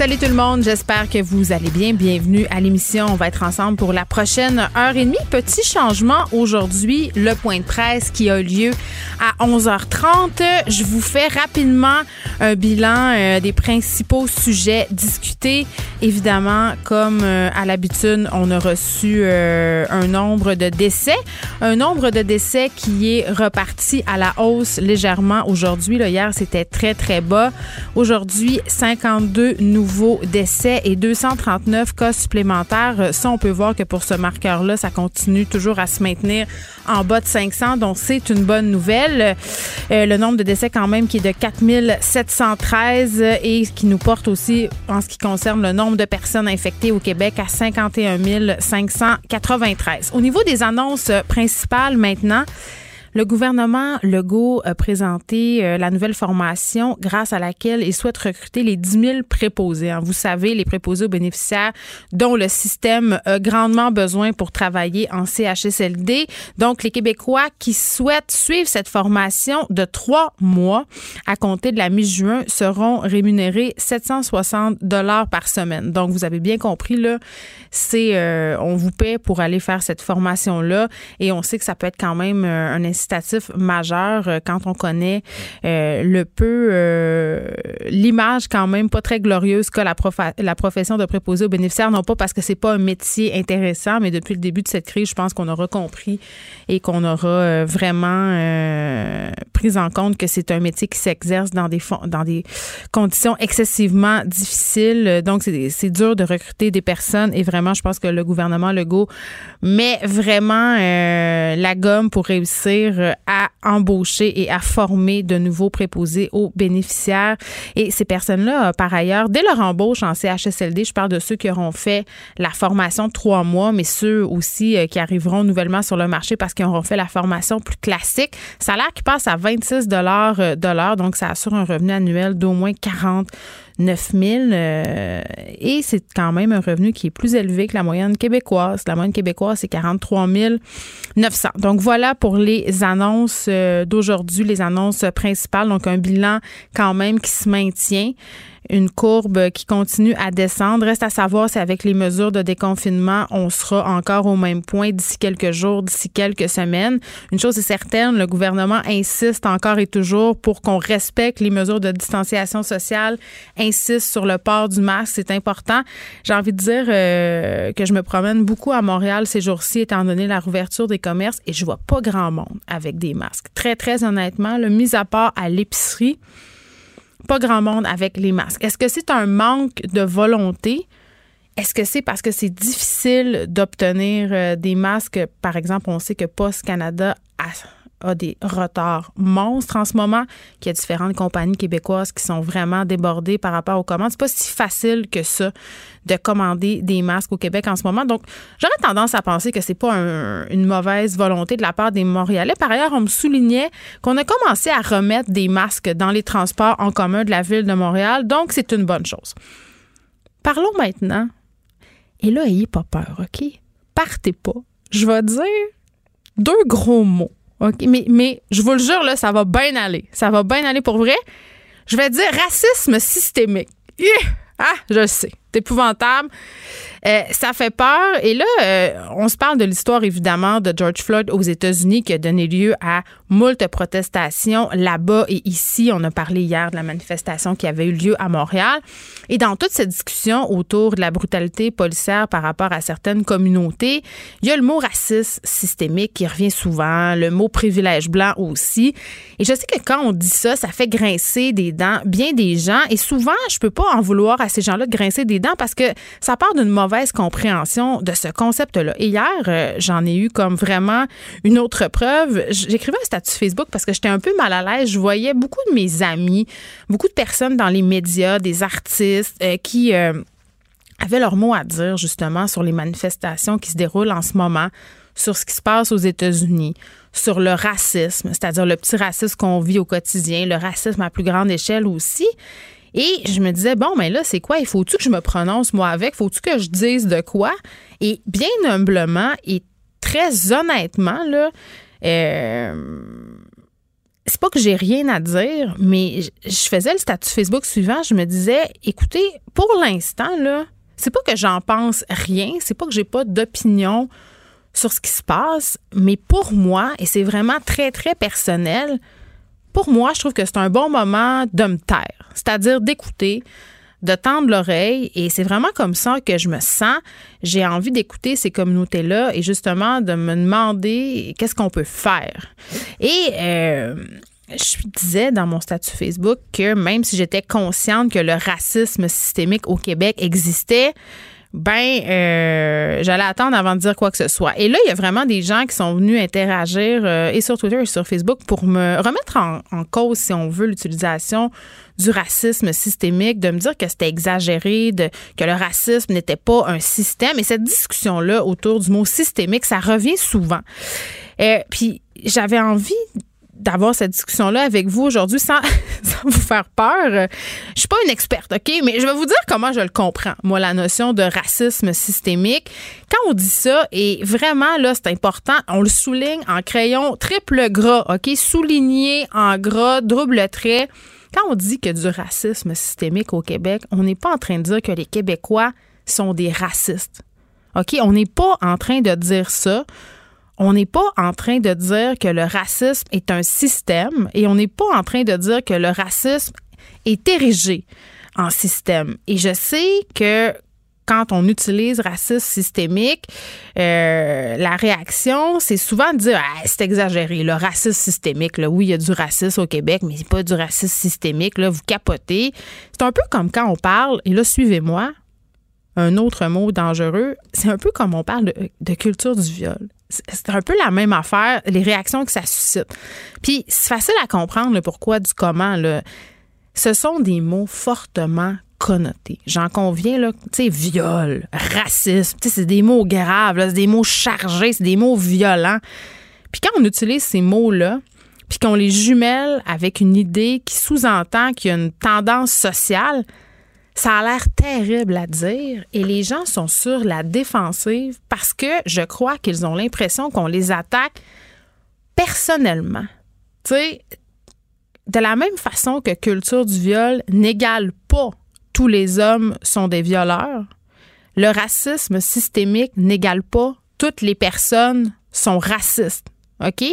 Salut tout le monde, j'espère que vous allez bien. Bienvenue à l'émission. On va être ensemble pour la prochaine heure et demie. Petit changement aujourd'hui, le point de presse qui a lieu à 11h30. Je vous fais rapidement un bilan euh, des principaux sujets discutés. Évidemment, comme euh, à l'habitude, on a reçu euh, un nombre de décès, un nombre de décès qui est reparti à la hausse légèrement aujourd'hui. Hier, c'était très très bas. Aujourd'hui, 52 nouveaux nouveaux décès et 239 cas supplémentaires. Ça, on peut voir que pour ce marqueur-là, ça continue toujours à se maintenir en bas de 500. Donc, c'est une bonne nouvelle. Euh, le nombre de décès quand même qui est de 4713 et qui nous porte aussi en ce qui concerne le nombre de personnes infectées au Québec à 51 593. Au niveau des annonces principales maintenant, le gouvernement Legault a présenté euh, la nouvelle formation grâce à laquelle il souhaite recruter les 10 000 préposés. Hein. Vous savez, les préposés aux bénéficiaires dont le système a grandement besoin pour travailler en CHSLD. Donc, les Québécois qui souhaitent suivre cette formation de trois mois à compter de la mi-juin seront rémunérés 760 dollars par semaine. Donc, vous avez bien compris, là, c'est euh, on vous paie pour aller faire cette formation-là et on sait que ça peut être quand même euh, un incitatif majeur euh, quand on connaît le peu l'image quand même pas très glorieuse que la, la profession de préposé aux bénéficiaires, non pas parce que c'est pas un métier intéressant, mais depuis le début de cette crise, je pense qu'on aura compris et qu'on aura vraiment pris en compte que c'est un métier qui s'exerce dans des dans des conditions excessivement difficiles. Donc c'est dur de recruter des personnes et vraiment je pense que le gouvernement Legault met vraiment euh, la gomme pour réussir euh, à embaucher et à former de nouveaux préposés aux bénéficiaires. Et ces personnes-là, euh, par ailleurs, dès leur embauche en CHSLD, je parle de ceux qui auront fait la formation trois mois, mais ceux aussi qui arriveront nouvellement sur le marché parce qu'ils auront fait la formation plus classique. Salaire qui passe à 26 dollars de l'heure, donc ça assure un revenu annuel d'au moins 40 9 000 euh, et c'est quand même un revenu qui est plus élevé que la moyenne québécoise. La moyenne québécoise, c'est 43 900. Donc voilà pour les annonces euh, d'aujourd'hui, les annonces principales. Donc un bilan quand même qui se maintient une courbe qui continue à descendre. Reste à savoir si avec les mesures de déconfinement, on sera encore au même point d'ici quelques jours, d'ici quelques semaines. Une chose est certaine, le gouvernement insiste encore et toujours pour qu'on respecte les mesures de distanciation sociale, insiste sur le port du masque, c'est important. J'ai envie de dire euh, que je me promène beaucoup à Montréal ces jours-ci, étant donné la rouverture des commerces, et je vois pas grand monde avec des masques. Très, très honnêtement, le mis à part à l'épicerie, grand monde avec les masques. Est-ce que c'est un manque de volonté? Est-ce que c'est parce que c'est difficile d'obtenir euh, des masques? Par exemple, on sait que Post Canada a a des retards monstres en ce moment, qu'il y a différentes compagnies québécoises qui sont vraiment débordées par rapport aux commandes. C'est pas si facile que ça de commander des masques au Québec en ce moment. Donc, j'aurais tendance à penser que c'est pas une mauvaise volonté de la part des Montréalais. Par ailleurs, on me soulignait qu'on a commencé à remettre des masques dans les transports en commun de la ville de Montréal. Donc, c'est une bonne chose. Parlons maintenant. Et là, ayez pas peur, OK? Partez pas. Je vais dire deux gros mots OK, mais, mais je vous le jure, là, ça va bien aller. Ça va bien aller pour vrai. Je vais dire racisme systémique. Ah, je le sais. Épouvantable. Euh, ça fait peur. Et là, euh, on se parle de l'histoire, évidemment, de George Floyd aux États-Unis qui a donné lieu à moult protestations là-bas et ici. On a parlé hier de la manifestation qui avait eu lieu à Montréal. Et dans toute cette discussion autour de la brutalité policière par rapport à certaines communautés, il y a le mot racisme systémique qui revient souvent, le mot privilège blanc aussi. Et je sais que quand on dit ça, ça fait grincer des dents bien des gens. Et souvent, je peux pas en vouloir à ces gens-là de grincer des parce que ça part d'une mauvaise compréhension de ce concept-là. Et hier, euh, j'en ai eu comme vraiment une autre preuve. J'écrivais un statut Facebook parce que j'étais un peu mal à l'aise. Je voyais beaucoup de mes amis, beaucoup de personnes dans les médias, des artistes euh, qui euh, avaient leur mot à dire justement sur les manifestations qui se déroulent en ce moment sur ce qui se passe aux États-Unis, sur le racisme, c'est-à-dire le petit racisme qu'on vit au quotidien, le racisme à plus grande échelle aussi. Et je me disais, bon, mais là, c'est quoi? Il faut-tu que je me prononce, moi, avec? Faut-tu que je dise de quoi? Et bien humblement et très honnêtement, là, euh, c'est pas que j'ai rien à dire, mais je faisais le statut Facebook suivant. Je me disais, écoutez, pour l'instant, là, c'est pas que j'en pense rien, c'est pas que j'ai pas d'opinion sur ce qui se passe, mais pour moi, et c'est vraiment très, très personnel, pour moi, je trouve que c'est un bon moment de me taire, c'est-à-dire d'écouter, de tendre l'oreille et c'est vraiment comme ça que je me sens. J'ai envie d'écouter ces communautés-là et justement de me demander qu'est-ce qu'on peut faire. Et euh, je disais dans mon statut Facebook que même si j'étais consciente que le racisme systémique au Québec existait, ben euh, j'allais attendre avant de dire quoi que ce soit. Et là, il y a vraiment des gens qui sont venus interagir euh, et sur Twitter et sur Facebook pour me remettre en, cause, si on veut, l'utilisation du racisme systémique, de me dire que c'était exagéré, de, que le racisme n'était pas un système. Et cette discussion-là autour du mot systémique, ça revient souvent. Euh, puis j'avais envie d'avoir cette discussion-là avec vous aujourd'hui sans, vous faire peur. Je suis pas une experte, OK? Mais je vais vous dire comment je le comprends, moi, la notion de racisme systémique. Quand on dit ça, et vraiment, là, c'est important, on le souligne en crayon triple gras, OK? Souligné en gras, double trait. Quand on dit que du racisme systémique au Québec, on n'est pas en train de dire que les Québécois sont des racistes. OK? On n'est pas en train de dire ça on n'est pas en train de dire que le racisme est un système et on n'est pas en train de dire que le racisme est érigé en système. Et je sais que quand on utilise racisme systémique, euh, la réaction, c'est souvent de dire ah, c'est exagéré, le racisme systémique. Oui, il y a du racisme au Québec, mais c'est pas du racisme systémique. Là, vous capotez. C'est un peu comme quand on parle, et là, suivez-moi, un autre mot dangereux, c'est un peu comme on parle de culture du viol c'est un peu la même affaire, les réactions que ça suscite. Puis c'est facile à comprendre le pourquoi du comment. Là. Ce sont des mots fortement connotés. J'en conviens, tu sais, viol, racisme, c'est des mots graves, c'est des mots chargés, c'est des mots violents. Puis quand on utilise ces mots-là, puis qu'on les jumelle avec une idée qui sous-entend qu'il y a une tendance sociale, ça a l'air terrible à dire et les gens sont sur la défensive parce que je crois qu'ils ont l'impression qu'on les attaque personnellement. Tu sais, de la même façon que culture du viol n'égale pas tous les hommes sont des violeurs, le racisme systémique n'égale pas toutes les personnes sont racistes. OK?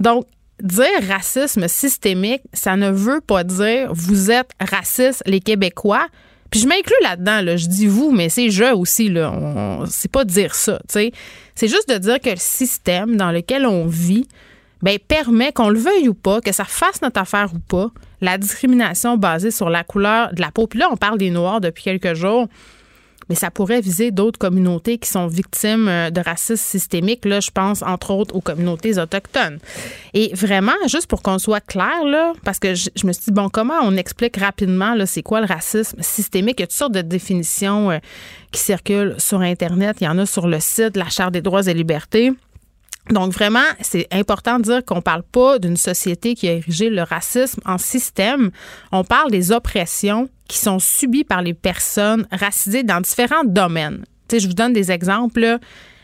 Donc, dire racisme systémique, ça ne veut pas dire vous êtes racistes les Québécois. Puis je m'inclus là-dedans, là, je dis vous, mais c'est je aussi, là. C'est pas dire ça, tu sais. C'est juste de dire que le système dans lequel on vit, ben, permet, qu'on le veuille ou pas, que ça fasse notre affaire ou pas, la discrimination basée sur la couleur de la peau. Puis là, on parle des Noirs depuis quelques jours mais ça pourrait viser d'autres communautés qui sont victimes euh, de racisme systémique. Là, je pense entre autres aux communautés autochtones. Et vraiment, juste pour qu'on soit clair, là, parce que je, me suis dit, bon, comment on explique rapidement c'est quoi le racisme systémique? Il y a toutes sortes de définitions euh, qui circulent sur Internet. Il y en a sur le site de la Charte des droits et libertés. Donc vraiment, c'est important de dire qu'on parle pas d'une société qui a érigé le racisme en système. On parle des oppressions qui sont subies par les personnes racisées dans différents domaines. je vous donne des exemples.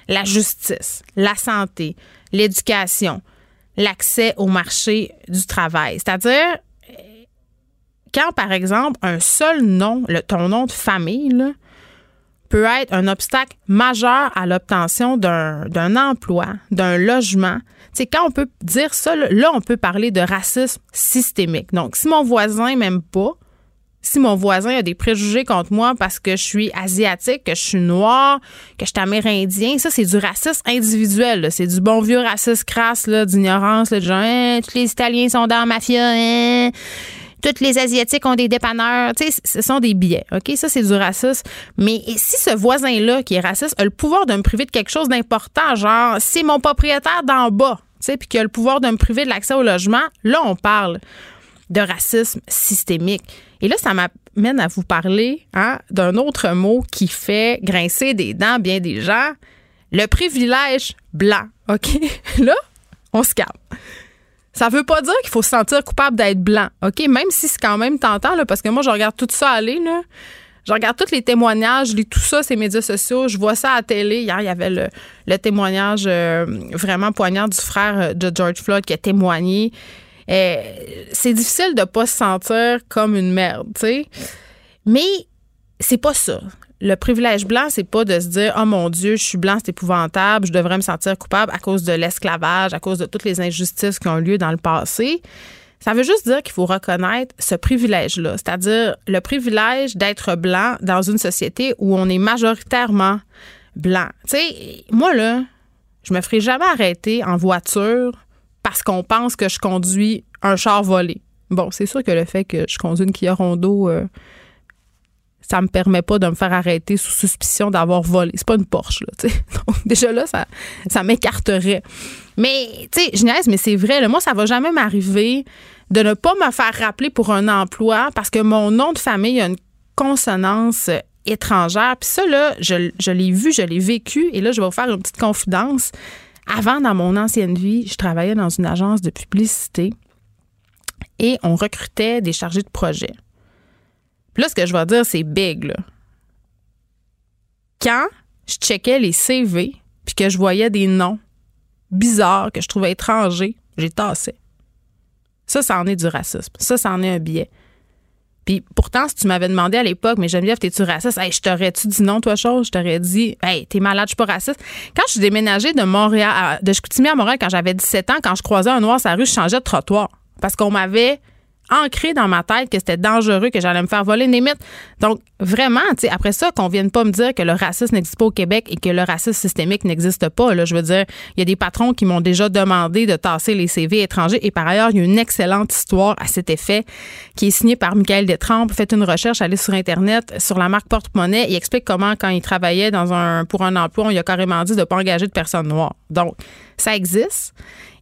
La justice, la santé, l'éducation, l'accès au marché du travail. C'est-à-dire, quand, par exemple, un seul nom, le, ton nom de famille, peut être un obstacle majeur à l'obtention d'un emploi, d'un logement. Tu quand on peut dire ça, là, on peut parler de racisme systémique. Donc, si mon voisin m'aime pas, si mon voisin a des préjugés contre moi parce que je suis asiatique, que je suis noire, que je suis amérindien, ça, c'est du racisme individuel. C'est du bon vieux racisme crasse, d'ignorance, de genre, hein, tous les Italiens sont dans la mafia, hein, toutes les Asiatiques ont des dépanneurs. Tu ce sont des billets. OK? Ça, c'est du racisme. Mais si ce voisin-là, qui est raciste, a le pouvoir de me priver de quelque chose d'important, genre, c'est mon propriétaire d'en bas, tu sais, puis qui a le pouvoir de me priver de l'accès au logement, là, on parle de racisme systémique. Et là, ça m'amène à vous parler hein, d'un autre mot qui fait grincer des dents bien des gens, le privilège blanc. OK? Là, on se calme. Ça veut pas dire qu'il faut se sentir coupable d'être blanc, OK? Même si c'est quand même tentant, là, parce que moi, je regarde tout ça aller, là. Je regarde tous les témoignages, je lis tout ça, ces médias sociaux, je vois ça à la télé. Hier, il y avait le, témoignage euh, vraiment poignant du frère euh, de George Floyd qui a témoigné. Euh, c'est difficile de pas se sentir comme une merde, tu sais. Mais c'est pas ça le privilège blanc, c'est pas de se dire oh mon Dieu, je suis blanc, c'est épouvantable, je devrais me sentir coupable à cause de l'esclavage, à cause de toutes les injustices qui ont lieu dans le passé. Ça veut juste dire qu'il faut reconnaître ce privilège-là, c'est-à-dire le privilège d'être blanc dans une société où on est majoritairement blanc. Tu sais, moi là, je me ferai jamais arrêter en voiture parce qu'on pense que je conduis un char volé. Bon, c'est sûr que le fait que je conduis une Kia Rondo euh, ça me permet pas de me faire arrêter sous suspicion d'avoir volé. C'est pas une Porsche, là, tu sais. déjà là, ça, ça m'écarterait. Mais, tu sais, je mais c'est vrai, là, moi, ça va jamais m'arriver de ne pas me faire rappeler pour un emploi parce que mon nom de famille a une consonance étrangère. Puis ça, là, je, je l'ai vu, je l'ai vécu. Et là, je vais vous faire une petite confidence. Avant, dans mon ancienne vie, je travaillais dans une agence de publicité et on recrutait des chargés de projet. Puis là, ce que je vais dire, c'est big. Quand je checkais les CV, puis que je voyais des noms bizarres que je trouvais étrangers, j'ai tassé. Ça, ça en est du racisme. Ça, ça est un biais. Puis pourtant, si tu m'avais demandé à l'époque, mais Geneviève, t'es-tu raciste? Hey, je t'aurais-tu dit non, toi, chose? Je t'aurais dit, hey, t'es malade, je suis pas raciste. Quand je suis déménagée de Montréal, de Chicoutimi à Montréal, quand j'avais 17 ans, quand je croisais un noir sur la rue, je changeais de trottoir. Parce qu'on m'avait ancré dans ma tête que c'était dangereux, que j'allais me faire voler une limite. Donc, vraiment, tu sais, après ça, qu'on vienne pas me dire que le racisme n'existe pas au Québec et que le racisme systémique n'existe pas. Là, je veux dire, il y a des patrons qui m'ont déjà demandé de tasser les CV étrangers. Et par ailleurs, il y a une excellente histoire à cet effet qui est signée par Michael Détrempe. Faites une recherche, allez sur Internet, sur la marque Porte-Monnaie. Il explique comment, quand il travaillait dans un, pour un emploi, on lui a carrément dit de ne pas engager de personnes noires. Donc, ça existe.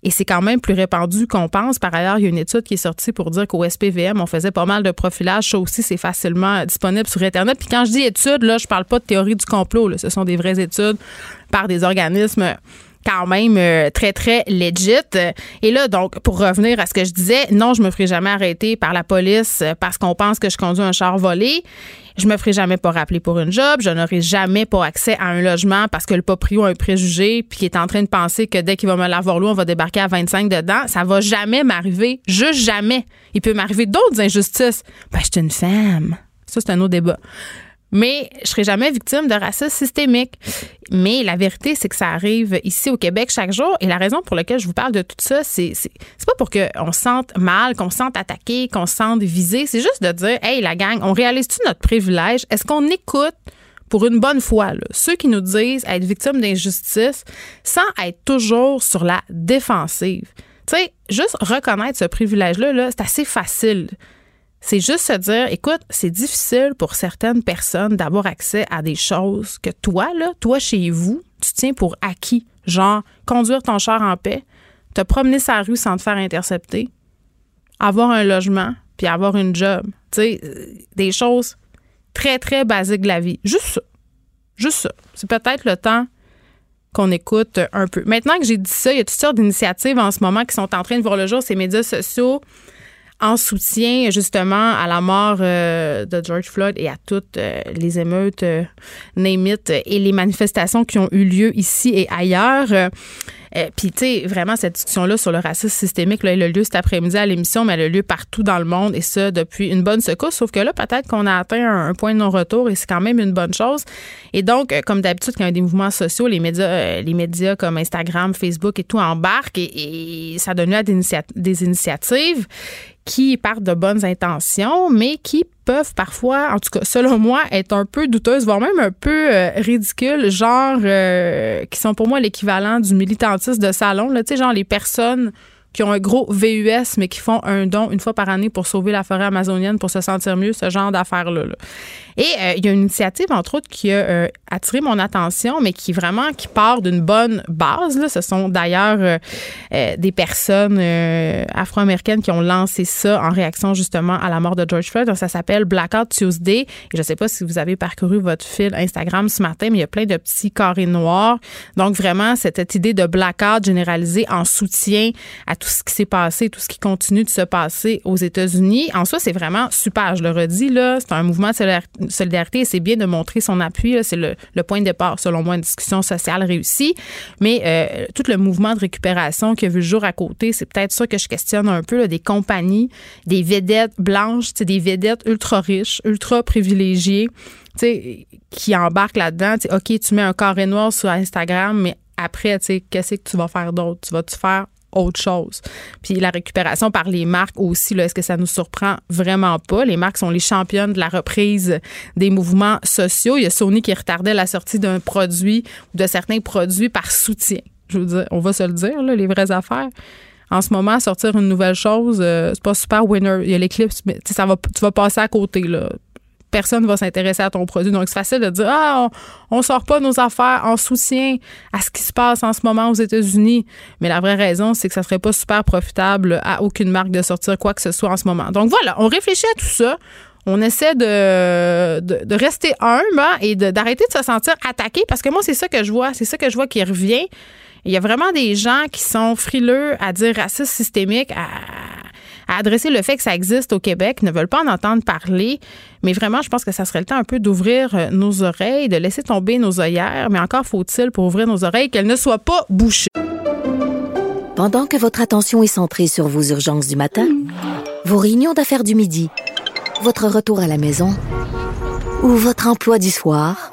Et c'est quand même plus répandu qu'on pense. Par ailleurs, il y a une étude qui est sortie pour dire qu'au SPVM, on faisait pas mal de profilage. Ça aussi, c'est facilement disponible sur Internet. Puis quand je dis études, là, je parle pas de théorie du complot. Ce sont des vraies études par des organismes quand même euh, très, très legit. Et là, donc, pour revenir à ce que je disais, non, je me ferai jamais arrêter par la police parce qu'on pense que je conduis un char volé. Je me ferai jamais pas rappeler pour une job. Je n'aurai jamais pas accès à un logement parce que le proprio a un préjugé puis qui est en train de penser que dès qu'il va me l'avoir loué, on va débarquer à 25 dedans. Ça va jamais m'arriver. Juste jamais. Il peut m'arriver d'autres injustices. Ben, je suis une femme. Ça, c'est un autre débat mais je serai jamais victime de racisme systémique. Mais la vérité, c'est que ça arrive ici au Québec chaque jour. Et la raison pour laquelle je vous parle de tout ça, c'est pas pour qu'on se sente mal, qu'on se sente attaqué, qu'on se sente visé. C'est juste de dire, hey, la gang, on réalise-tu notre privilège? Est-ce qu'on écoute pour une bonne fois, ceux qui nous disent être victimes d'injustice sans être toujours sur la défensive? Tu sais, juste reconnaître ce privilège-là, -là, c'est assez facile. C'est juste se dire, écoute, c'est difficile pour certaines personnes d'avoir accès à des choses que toi, là, toi chez vous, tu tiens pour acquis. Genre, conduire ton char en paix, te promener sa rue sans te faire intercepter, avoir un logement, puis avoir une job. Tu sais, euh, des choses très, très basiques de la vie. Juste ça. Juste ça. C'est peut-être le temps qu'on écoute un peu. Maintenant que j'ai dit ça, il y a toutes sortes d'initiatives en ce moment qui sont en train de voir le jour, ces médias sociaux en soutien justement à la mort euh, de George Floyd et à toutes euh, les émeutes, euh, et les manifestations qui ont eu lieu ici et ailleurs. Euh, puis, tu sais, vraiment, cette discussion-là sur le racisme systémique, là, elle a lieu cet après-midi à l'émission, mais elle a lieu partout dans le monde, et ça depuis une bonne secousse. Sauf que là, peut-être qu'on a atteint un, point de non-retour, et c'est quand même une bonne chose. Et donc, comme d'habitude, quand il y a des mouvements sociaux, les médias comme Instagram, Facebook et tout embarquent, et, ça donne lieu à des initiatives qui partent de bonnes intentions, mais qui peuvent parfois, en tout cas selon moi, être un peu douteuses, voire même un peu euh, ridicules, genre euh, qui sont pour moi l'équivalent du militantisme de salon, tu sais, genre les personnes qui ont un gros VUS, mais qui font un don une fois par année pour sauver la forêt amazonienne, pour se sentir mieux, ce genre d'affaires-là. Et euh, il y a une initiative, entre autres, qui a euh, attiré mon attention, mais qui vraiment qui part d'une bonne base. Là. Ce sont d'ailleurs euh, des personnes afro-américaines qui ont lancé ça en réaction justement à la mort de George Floyd. Donc, ça s'appelle Blackout Tuesday. Et je ne sais pas si vous avez parcouru votre fil Instagram ce matin, mais il y a plein de petits carrés noirs. Donc, vraiment, cette idée de blackout généralisé en soutien à tout ce qui s'est passé, tout ce qui continue de se passer aux États-Unis. En soi, c'est vraiment super. Je le redis, là, c'est un mouvement de solidarité et c'est bien de montrer son appui. C'est le, point de départ, selon moi, une discussion sociale réussie. Mais euh, tout le mouvement de récupération qui a vu le jour à côté, c'est peut-être ça que je questionne un peu, des compagnies, des vedettes blanches, des vedettes ultra riches, ultra privilégiées, qui embarquent là-dedans. OK, tu mets un carré noir sur Instagram, mais après, qu'est-ce que tu vas faire d'autre? Tu vas-tu faire autre chose. Puis la récupération par les marques aussi, est-ce que ça nous surprend vraiment pas? Les marques sont les championnes de la reprise des mouvements sociaux. Il y a Sony qui retardait la sortie d'un produit ou de certains produits par soutien. Je veux dire, on va se le dire, les vraies affaires. En ce moment, sortir une nouvelle chose, euh, c'est pas super winner. Il y a l'éclipse, mais ça va, tu vas passer à côté. Là personne va s'intéresser à ton produit. Donc, c'est facile de dire, ah, on, ne sort pas nos affaires en soutien à ce qui se passe en ce moment aux États-Unis. Mais la vraie raison, c'est que ça serait pas super profitable à aucune marque de sortir quoi que ce soit en ce moment. Donc, voilà, on réfléchit à tout ça. On essaie de, de, rester humble hein, et d'arrêter de, se sentir attaqué parce que moi, c'est ça que je vois. C'est ça que je vois qui revient. Il y a vraiment des gens qui sont frileux à dire racisme systémique, adresser le fait que ça existe au Québec, ne veulent pas en entendre parler. Mais vraiment, je pense que ça serait le temps un peu d'ouvrir euh, nos oreilles, de laisser tomber nos œillères. Mais encore faut-il pour ouvrir nos oreilles qu'elles ne soient pas bouchées. Pendant que votre attention est centrée sur vos urgences du matin, vos réunions d'affaires du midi, votre retour à la maison ou votre emploi du soir,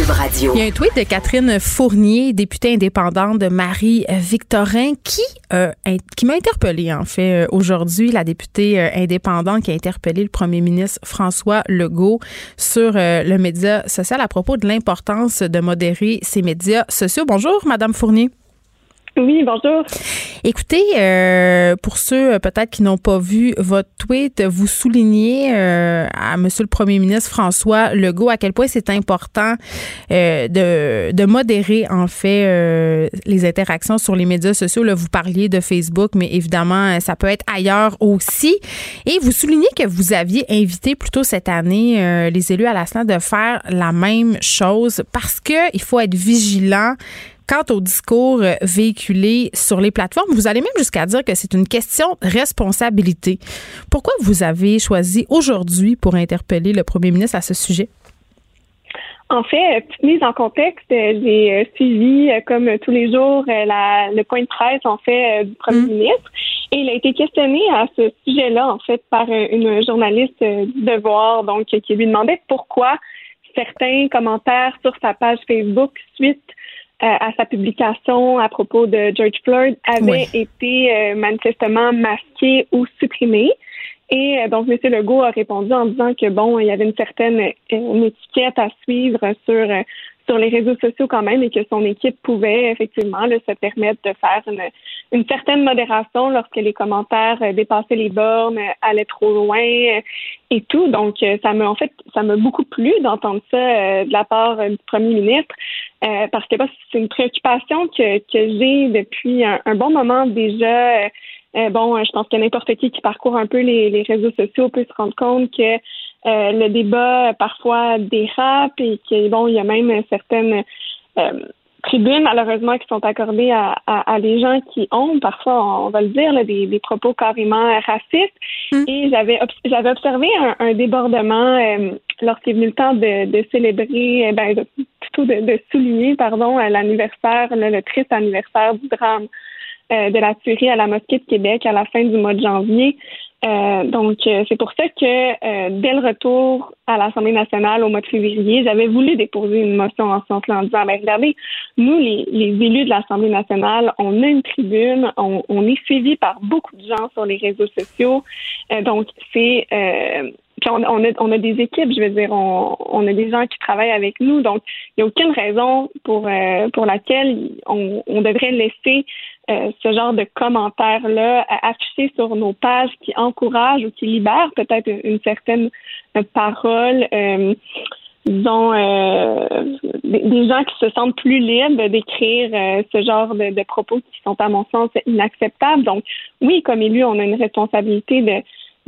Il y a un tweet de Catherine Fournier, députée indépendante de Marie-Victorin, qui, euh, qui m'a interpellée, en fait, euh, aujourd'hui, la députée euh, indépendante qui a interpellé le premier ministre François Legault sur le média social à propos de l'importance de modérer ces médias sociaux. Bonjour, Madame Fournier. Oui, bonjour. Écoutez, euh, pour ceux euh, peut-être qui n'ont pas vu votre tweet, vous soulignez euh, à Monsieur le Premier ministre François Legault à quel point c'est important de, de, modérer en fait les interactions sur les médias sociaux. Vous parliez de Facebook, mais évidemment, ça peut être ailleurs aussi. Et vous soulignez que vous aviez invité plutôt cette année les élus à la SNA de faire la même chose parce que il faut être vigilant quant au discours euh, véhiculé sur les plateformes, vous allez même jusqu'à dire que c'est une question de responsabilité. Pourquoi vous avez choisi aujourd'hui pour interpeller le premier ministre à ce sujet? En fait, petite mise en contexte, j'ai euh, suivi, euh, comme tous les jours, le point de presse, en fait, du premier mmh. ministre. Et il a été questionné à ce sujet-là, en fait, par une journaliste du Devoir, donc, qui lui demandait pourquoi certains commentaires sur sa page Facebook suite euh, à sa publication à propos de George Floyd avait été euh, manifestement masqué ou supprimé. Et donc, M. Legault a répondu en disant que bon, il y avait une certaine étiquette à suivre sur sur les réseaux sociaux quand même et que son équipe pouvait effectivement se permettre de faire une, une certaine modération lorsque les commentaires euh, dépassaient les bornes, euh, allaient trop loin euh, et tout. Donc, ça m'a en fait, ça m'a beaucoup plu d'entendre ça de la part du premier ministre parce que c'est une préoccupation que, que j'ai depuis un, bon moment déjà. bon, je pense que n'importe qui qui parcourt un peu les, les réseaux sociaux peut se rendre compte que le débat parfois dérape et que bon, il y a même certaines tribunes, malheureusement, qui sont accordées à, à, des gens qui ont, parfois, on va le dire, des, des, propos carrément racistes. Hmm. Et j'avais j'avais observé un, débordement euh, lorsqu'il est venu le temps de, de célébrer, euh, ben, plutôt de, de, souligner, pardon, l'anniversaire, le, triste anniversaire du drame euh, de la tuerie à la mosquée de Québec à la fin du mois de janvier. Euh, donc, euh, c'est pour ça que euh, dès le retour à l'Assemblée nationale au mois de février, j'avais voulu déposer une motion en ce sens-là en disant, ben, regardez, nous, les, élus de l'Assemblée nationale, on a une tribune, on, on, est suivi par beaucoup de gens sur les réseaux sociaux. donc, c'est... On, on, a, on a des équipes, je veux dire, on, on a des gens qui travaillent avec nous, donc il n'y a aucune raison pour pour laquelle on, on devrait laisser euh, ce genre de commentaires-là affichés sur nos pages qui encouragent ou qui libèrent peut-être une certaine euh, parole. Euh, disons, euh, des, gens qui se sentent plus libres d'écrire ce genre de, propos qui sont, à mon sens, inacceptables. Donc, oui, comme élu, on a une responsabilité de,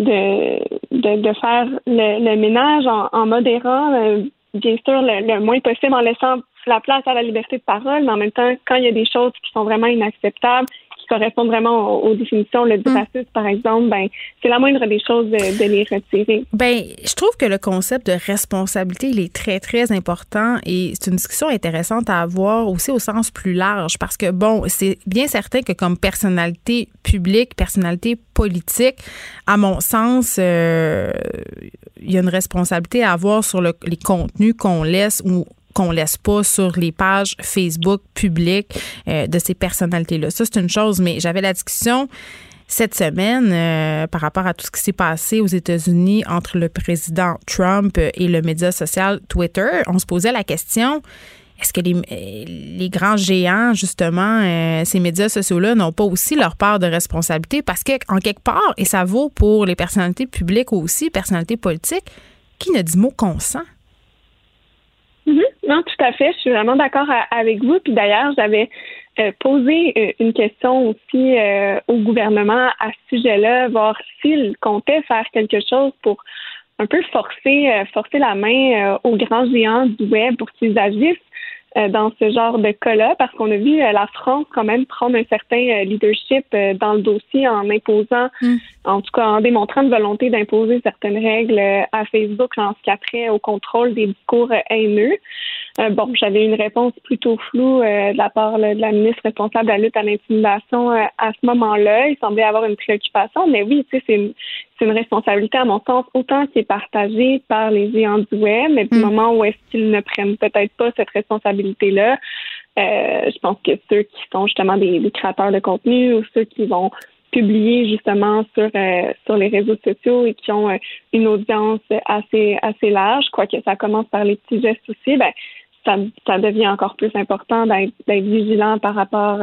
de, de, faire le, ménage en, en modérant, bien sûr, le, moins possible, en laissant la place à la liberté de parole, mais en même temps, quand il y a des choses qui sont vraiment inacceptables, qui correspondent vraiment aux, définitions, le mm. racisme, par exemple, ben c'est la moindre des choses de, les retirer. Ben, je trouve que le concept de responsabilité, il est très, très important et c'est une discussion intéressante à avoir aussi au sens plus large parce que, bon, c'est bien certain que comme personnalité publique, personnalité politique, à mon sens, euh, il y a une responsabilité à avoir sur le, les contenus qu'on laisse ou qu'on laisse pas sur les pages Facebook publiques euh, de ces personnalités-là. Ça, c'est une chose, mais j'avais la discussion cette semaine euh, par rapport à tout ce qui s'est passé aux États-Unis entre le président Trump et le média social Twitter. On se posait la question est-ce que les, les, grands géants, justement, euh, ces médias sociaux-là, n'ont pas aussi leur part de responsabilité? Parce que, en quelque part, et ça vaut pour les personnalités publiques aussi, personnalités politiques, qui ne dit mot consent? Mhm. Non, tout à fait. Je suis vraiment d'accord avec vous. Puis d'ailleurs, j'avais euh, posé euh, une question aussi euh, au gouvernement à ce sujet-là, voir s'il comptait faire quelque chose pour un peu forcer, forcer la main aux grands géants du web pour qu'ils agissent dans ce genre de cas-là, parce qu'on a vu la France quand même prendre un certain leadership dans le dossier en imposant, mm. en tout cas en démontrant une volonté d'imposer certaines règles à Facebook en ce qui a trait au contrôle des discours haineux. Bon, j'avais une réponse plutôt floue de la part de la ministre responsable de la lutte à l'intimidation à ce moment-là. Il semblait avoir une préoccupation, mais oui, tu sais, c'est une, c'est une responsabilité, à mon sens, autant qui est partagée par les géants du web, mais du mm. moment où est-ce qu'ils ne prennent peut-être pas cette responsabilité-là, euh, je pense que ceux qui sont justement des, créateurs de contenu ou ceux qui vont publier justement sur euh, sur les réseaux sociaux et qui ont euh, une audience assez assez large, quoique ça commence par les petits gestes aussi, ben ça, ça devient encore plus important d'être vigilant par rapport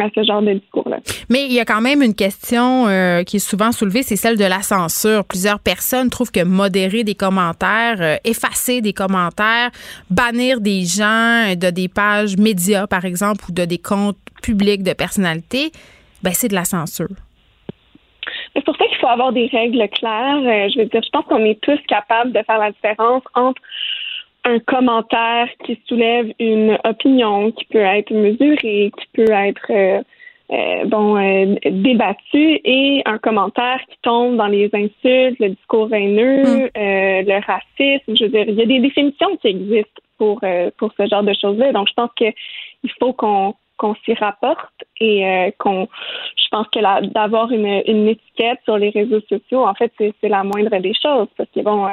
à ce genre de discours-là. Mais il y a quand même une question euh, qui est souvent soulevée, c'est celle de la censure. Plusieurs personnes trouvent que modérer des commentaires, euh, effacer des commentaires, bannir des gens de des pages médias, par exemple, ou de des comptes publics de personnalités, ben c'est de la censure. C'est pour ça qu'il faut avoir des règles claires. Euh, je veux dire, je pense qu'on est tous capables de faire la différence entre un commentaire qui soulève une opinion qui peut être mesurée, qui peut être euh, euh, bon euh, débattu et un commentaire qui tombe dans les insultes, le discours haineux, mm. le racisme. Je veux dire, il y a des définitions qui existent pour pour ce genre de choses-là. Donc, je pense que il faut qu'on qu'on s'y rapporte et qu'on je pense que d'avoir une, une étiquette sur les réseaux sociaux en fait c'est la moindre des choses parce que bon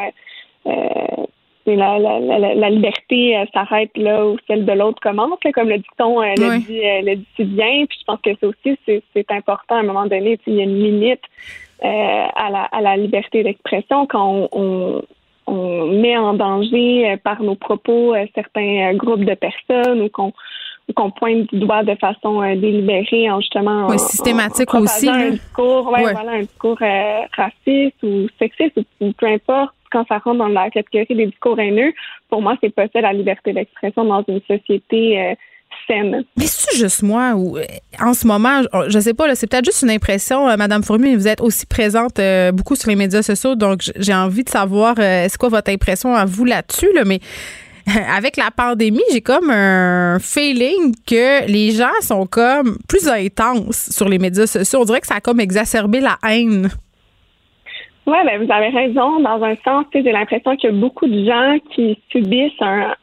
la, la, la, liberté euh, s'arrête là où celle de l'autre commence, comme le dicton euh, le, dit, euh, le dit si bien. Puis je pense que ça aussi, c'est important à un moment donné. Il y a une limite à, la, à la liberté d'expression quand on, on, met en danger par nos propos certains groupes de personnes ou qu'on qu'on pointe du doigt de façon délibérée en justement oui, systématique aussi un discours ouais, voilà un discours raciste ou sexiste ou peu importe quand ça rentre dans la catégorie des discours haineux, pour moi, c'est pas ça la liberté d'expression dans une société euh, saine. Mais c'est juste moi ou euh, en ce moment, je sais pas, c'est peut-être juste une impression, euh, Madame Fourmi, vous êtes aussi présente beaucoup sur les médias sociaux, donc j'ai envie de savoir, est-ce quoi votre impression à vous là-dessus, là, mais avec la pandémie, j'ai comme un feeling que les gens sont comme plus intenses sur les médias sociaux. On dirait que ça a comme exacerbé la haine. Oui, ben vous avez raison. Dans un sens, j'ai l'impression qu'il y a beaucoup de gens qui subissent un,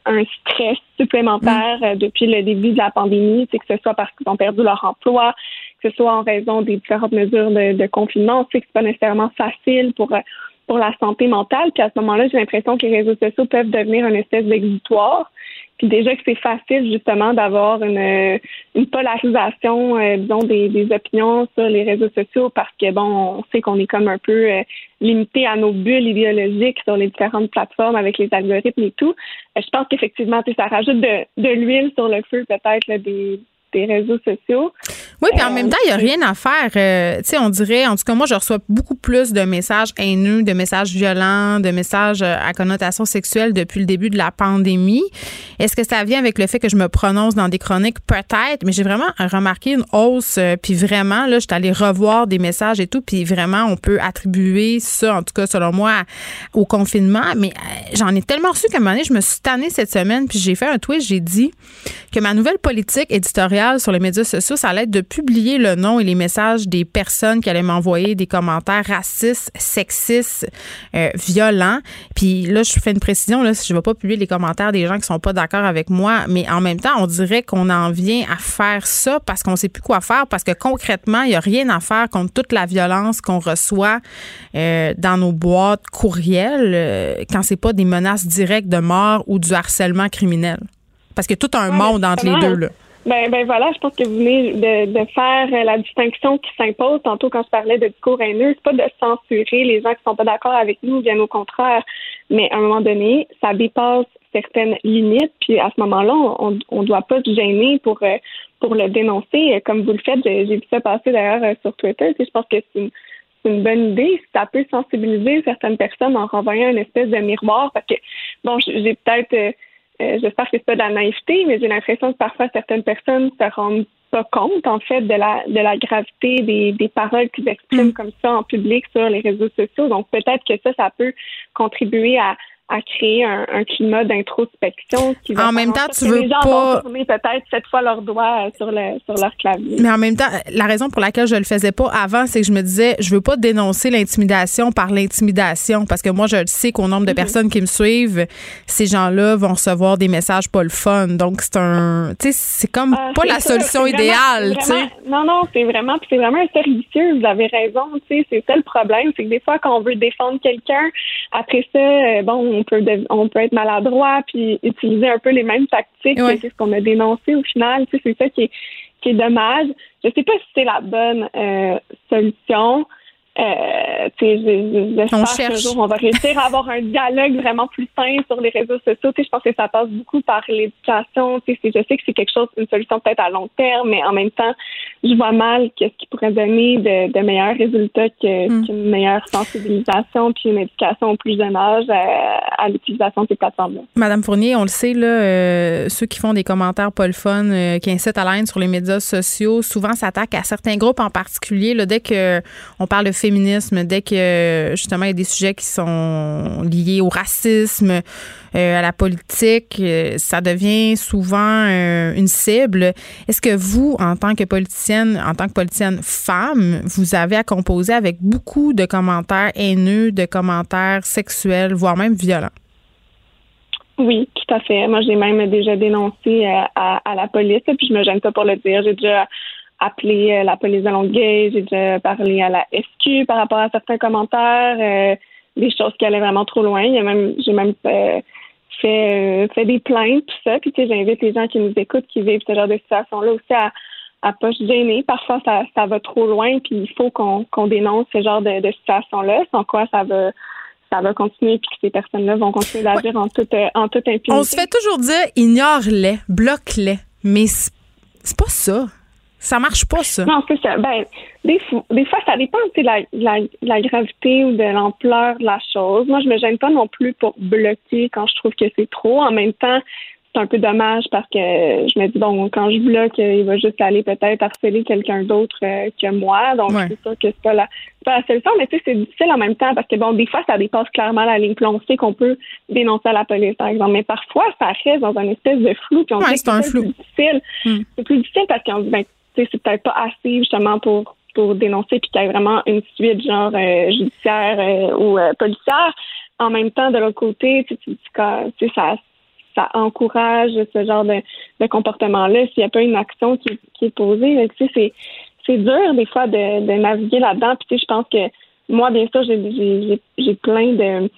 stress supplémentaire euh, depuis le début de la pandémie, c'est que ce soit parce qu'ils ont perdu leur emploi, que ce soit en raison des différentes mesures de, confinement. On sait que c'est pas nécessairement facile pour euh, pour la santé mentale. Puis à ce moment-là, j'ai l'impression que les réseaux sociaux peuvent devenir une espèce d'exutoire. Puis déjà que c'est facile justement d'avoir une, une polarisation, euh, disons, des, des, opinions sur les réseaux sociaux parce que bon, on sait qu'on est comme un peu euh, limité à nos bulles idéologiques sur les différentes plateformes avec les algorithmes et tout. Euh, je pense qu'effectivement, ça rajoute de, de l'huile sur le feu peut-être des, des réseaux sociaux. Oui, puis en même temps, il n'y a rien à faire. tu sais, on dirait, en tout cas, moi, je reçois beaucoup plus de messages haineux, de messages violents, de messages à connotation sexuelle depuis le début de la pandémie. Est-ce que ça vient avec le fait que je me prononce dans des chroniques? Peut-être, mais j'ai vraiment remarqué une hausse. Euh, puis vraiment, là, je suis allée revoir des messages et tout. Puis vraiment, on peut attribuer ça, en tout cas, selon moi, au confinement. Mais euh, j'en ai tellement reçu qu'à un moment donné, je me suis tannée cette semaine. Puis j'ai fait un tweet, j'ai dit que ma nouvelle politique éditoriale sur les médias sociaux, ça allait être de publier le nom et les messages des personnes qui allaient m'envoyer des commentaires racistes, sexistes, euh, violents. Puis là, je fais une précision, là, je ne vais pas publier les commentaires des gens qui sont pas d'accord avec moi, mais en même temps, on dirait qu'on en vient à faire ça parce qu'on sait plus quoi faire, parce que concrètement, il n'y a rien à faire contre toute la violence qu'on reçoit euh, dans nos boîtes courriels euh, quand c'est pas des menaces directes de mort ou du harcèlement criminel. Parce que tout un monde entre les deux, là. Ben, ben voilà, je pense que vous venez de, faire euh, la distinction qui s'impose. Tantôt, quand je parlais de discours haineux, c'est pas de censurer les gens qui sont pas d'accord avec nous, bien au contraire. Mais à un moment donné, ça dépasse certaines limites. Puis à ce moment-là, on ne doit pas se gêner pour, euh, pour le dénoncer. Comme vous le faites, j'ai vu ça passer d'ailleurs euh, sur Twitter. Je pense que c'est une, bonne idée. Ça peut sensibiliser certaines personnes en renvoyant une espèce de miroir. Parce que, bon, j'ai peut-être, euh, j'espère que c'est pas de la naïveté, mais j'ai l'impression que parfois certaines personnes se rendent pas compte, en fait, de la, de la gravité des, des paroles qu'ils expriment mm. comme ça en public sur les réseaux sociaux. Donc, peut-être que ça, ça peut contribuer à, à créer un, un climat d'introspection qui va en même temps tu veux les gens pas peut-être cette fois leurs doigts sur le sur leur clavier. Mais en même temps la raison pour laquelle je le faisais pas avant c'est que je me disais je veux pas dénoncer l'intimidation par l'intimidation parce que moi je sais qu'au nombre de mm-hmm. personnes qui me suivent ces gens-là vont recevoir des messages pas le fun. Donc c'est un tu sais c'est comme ah, pas la solution idéale tu sais. non non c'est vraiment c'est vraiment un servicieux vous avez raison tu sais c'est ça le problème c'est que des fois quand on veut défendre quelqu'un après ça euh, bon on peut on peut être maladroit puis utiliser un peu les mêmes tactiques que c'est ce qu'on a dénoncé au final. c'est ça qui est, qui est dommage. Je sais pas si c'est la bonne euh, solution. Euh, j'espère qu'un jour on va réussir à avoir un dialogue vraiment plus sain sur les réseaux sociaux. je pense que ça passe beaucoup par l'éducation. Je sais que c'est quelque chose, une solution peut-être à long terme, mais en même temps, je vois mal qu'est-ce qui pourrait donner de, meilleurs résultats mm. qu'une meilleure sensibilisation puis une éducation au plus jeune âge à, l'utilisation de ces plateformes-là. Madame Fournier, on le sait, là, euh, ceux qui font des commentaires pas le fun, euh, qui incitent à l'aide sur les médias sociaux, souvent s'attaquent à certains groupes en particulier. Là, dès qu'on parle de féminisme, dès que justement il y a des sujets qui sont liés au racisme, à la politique, euh, ça devient souvent euh, une cible. Est-ce que vous, en tant que politicienne, en tant que politicienne femme, vous avez à composer avec beaucoup de commentaires haineux, de commentaires sexuels, voire même violents? Oui, tout à fait. Moi, j'ai même déjà dénoncé à, la police, puis je me gêne pas pour le dire. J'ai déjà appelé euh, la police de Longueuil, j'ai déjà parlé à la SQ par rapport à certains commentaires, euh, des choses qui allaient vraiment trop loin. J'ai même euh, fait, fait des plaintes, tout ça. Puis tu sais, j'invite les gens qui nous écoutent, qui vivent ce genre de situation-là aussi à, à pas se gêner. Parfois, ça, ça va trop loin, puis il faut qu'on dénonce ce genre de, de situation-là, sans quoi ça va ça va continuer puis que ces personnes-là vont continuer d'agir en toute en toute impunité. On se fait toujours dire ignore-les, bloque-les, mais c'est pas ça. Ça marche pas, ça. Non, c'est ça. Ben, des, des fois, ça dépend de la, la, la, gravité ou de l'ampleur de la chose. Moi, je me gêne pas non plus pour bloquer quand je trouve que c'est trop. En même temps, c'est un peu dommage parce que je me dis, bon, quand je bloque, il va juste aller peut-être harceler quelqu'un d'autre euh, que moi. Donc, c'est sûr que c'est pas la, pas la solution, mais tu sais, c'est difficile en même temps parce que, bon, des fois, ça dépasse clairement la ligne. Sait qu'on peut dénoncer à la police, par exemple. Mais parfois, ça reste dans un espèce de flou. Puis on c'est un flou. Plus difficile. Hmm. C'est plus difficile parce qu'on dit, ben, c'est peut-être pas assez, justement, pour pour dénoncer puis qu'il y ait vraiment une suite genre euh, judiciaire euh, ou policière. En même temps, de l'autre côté, tu sais, ça ça encourage ce genre de, comportement-là s'il n'y a pas une action qui, est posée. Tu sais, c'est, c'est dur des fois de, naviguer là-dedans. Puis tu sais, je pense que moi, bien sûr, j'ai, j'ai, plein de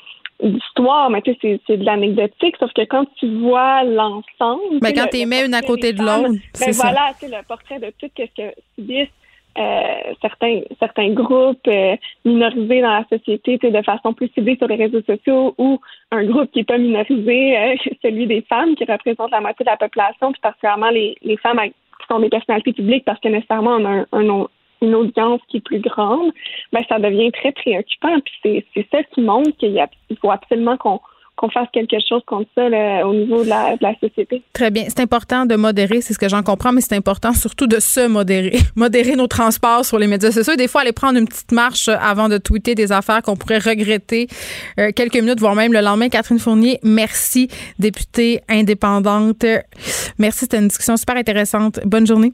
d'histoires, mais tu sais, c'est, de l'anecdotique, sauf que quand tu vois l'ensemble... Mais quand tu mets une à côté de l'autre, ben c'est voilà, tu sais, le portrait de tout ce que subissent euh, certains certains groupes euh, minorisés dans la société de façon plus ciblée sur les réseaux sociaux ou un groupe qui n'est pas minorisé, euh, celui des femmes qui représentent la moitié de la population, puis particulièrement les, les femmes qui sont des personnalités publiques parce que nécessairement on a un, une audience qui est plus grande, ben ça devient très préoccupant. Puis c'est ça qui montre qu'il faut absolument qu'on qu'on fasse quelque chose contre ça au niveau de la, société. Très bien. C'est important de modérer, c'est ce que j'en comprends, mais c'est important surtout de se modérer. Modérer nos transports sur les médias sociaux. Des fois, aller prendre une petite marche avant de tweeter des affaires qu'on pourrait regretter euh, quelques minutes, voire même le lendemain. Catherine Fournier, merci, députée indépendante. Merci, c'était une discussion super intéressante. Bonne journée.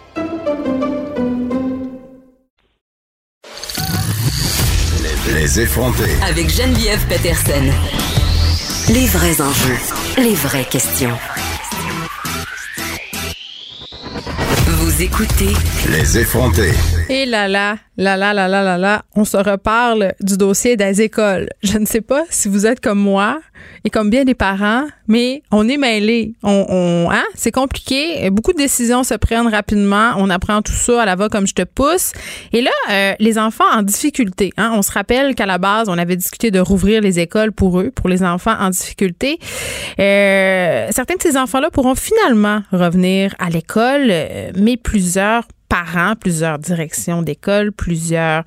Les effronter. Avec Geneviève Peterson. Les vrais enjeux, les vraies questions. Vous écoutez Les effronter. Et là là, là là là là là là, on se reparle du dossier des écoles. Je ne sais pas si vous êtes comme moi et comme bien des parents, mais on est mêlés. On, on hein? C'est compliqué. Beaucoup de décisions se prennent rapidement. On apprend tout ça à la va comme je te pousse. Et là, euh, les enfants en difficulté. Hein? On se rappelle qu'à la base, on avait discuté de rouvrir les écoles pour eux, pour les enfants en difficulté. Euh, certains de ces enfants-là pourront finalement revenir à l'école, euh, mais plusieurs parents, plusieurs directions d'école, plusieurs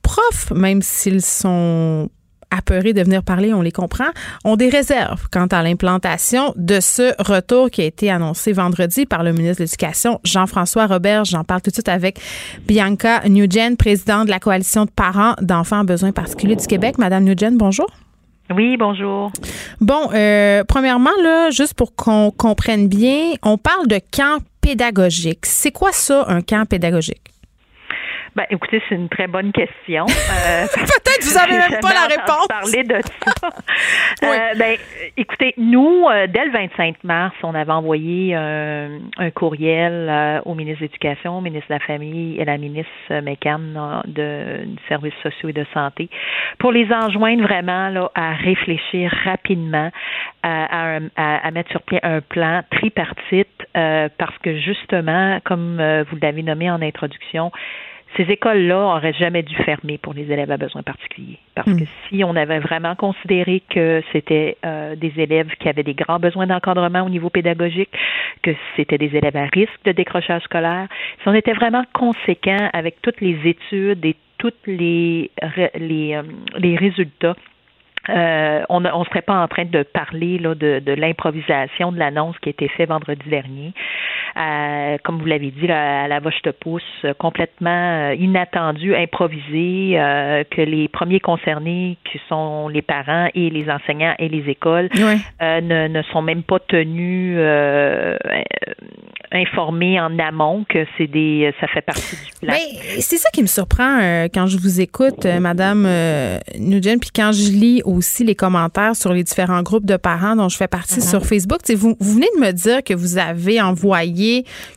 profs, même s'ils sont apeurés de venir parler, on les comprend, ont des réserves quant à l'implantation de ce retour qui a été annoncé vendredi par le ministre de l'Éducation, Jean-François Robert. J'en parle tout de suite avec Bianca Nugent, présidente de la coalition de parents d'enfants en besoins particuliers du Québec. Madame Nugent, bonjour. Oui, bonjour. Bon, euh, premièrement, là, juste pour qu'on comprenne bien, on parle de camp pédagogique. C'est quoi ça, un camp pédagogique? Ben, écoutez, c'est une très bonne question. Euh, Peut-être vous avez même pas la réponse. Parler de ça. Euh, ben, écoutez, nous, euh, dès le 25 mars, on avait envoyé un courriel au ministre de l'Éducation, au ministre de la Famille et à la ministre McCann de, services sociaux et de santé pour les enjoindre vraiment là, à réfléchir rapidement à, à, mettre sur pied un plan tripartite parce que justement, comme vous l'avez nommé en introduction, ces écoles-là auraient jamais dû fermer pour les élèves à besoins particuliers. Parce hmm. que si on avait vraiment considéré que c'était euh, des élèves qui avaient des grands besoins d'encadrement au niveau pédagogique, que c'était des élèves à risque de décrochage scolaire, si on était vraiment conséquent avec toutes les études et toutes les, les, euh, les résultats euh, on ne serait pas en train de parler là, de, de l'improvisation de l'annonce qui a été faite vendredi dernier. Euh, comme vous l'avez dit, à la voche de pouce, complètement euh, inattendu, improvisé, euh, que les premiers concernés, qui sont les parents et les enseignants et les écoles, ne, ne, sont même pas tenus informés en amont que c'est des, ça fait partie du plan. Ben, c'est ça qui me surprend quand je vous écoute, Madame Nugent, puis quand je lis aussi les commentaires sur les différents groupes de parents dont je fais partie mm-hmm. sur Facebook. Vous, vous venez de me dire que vous avez envoyé,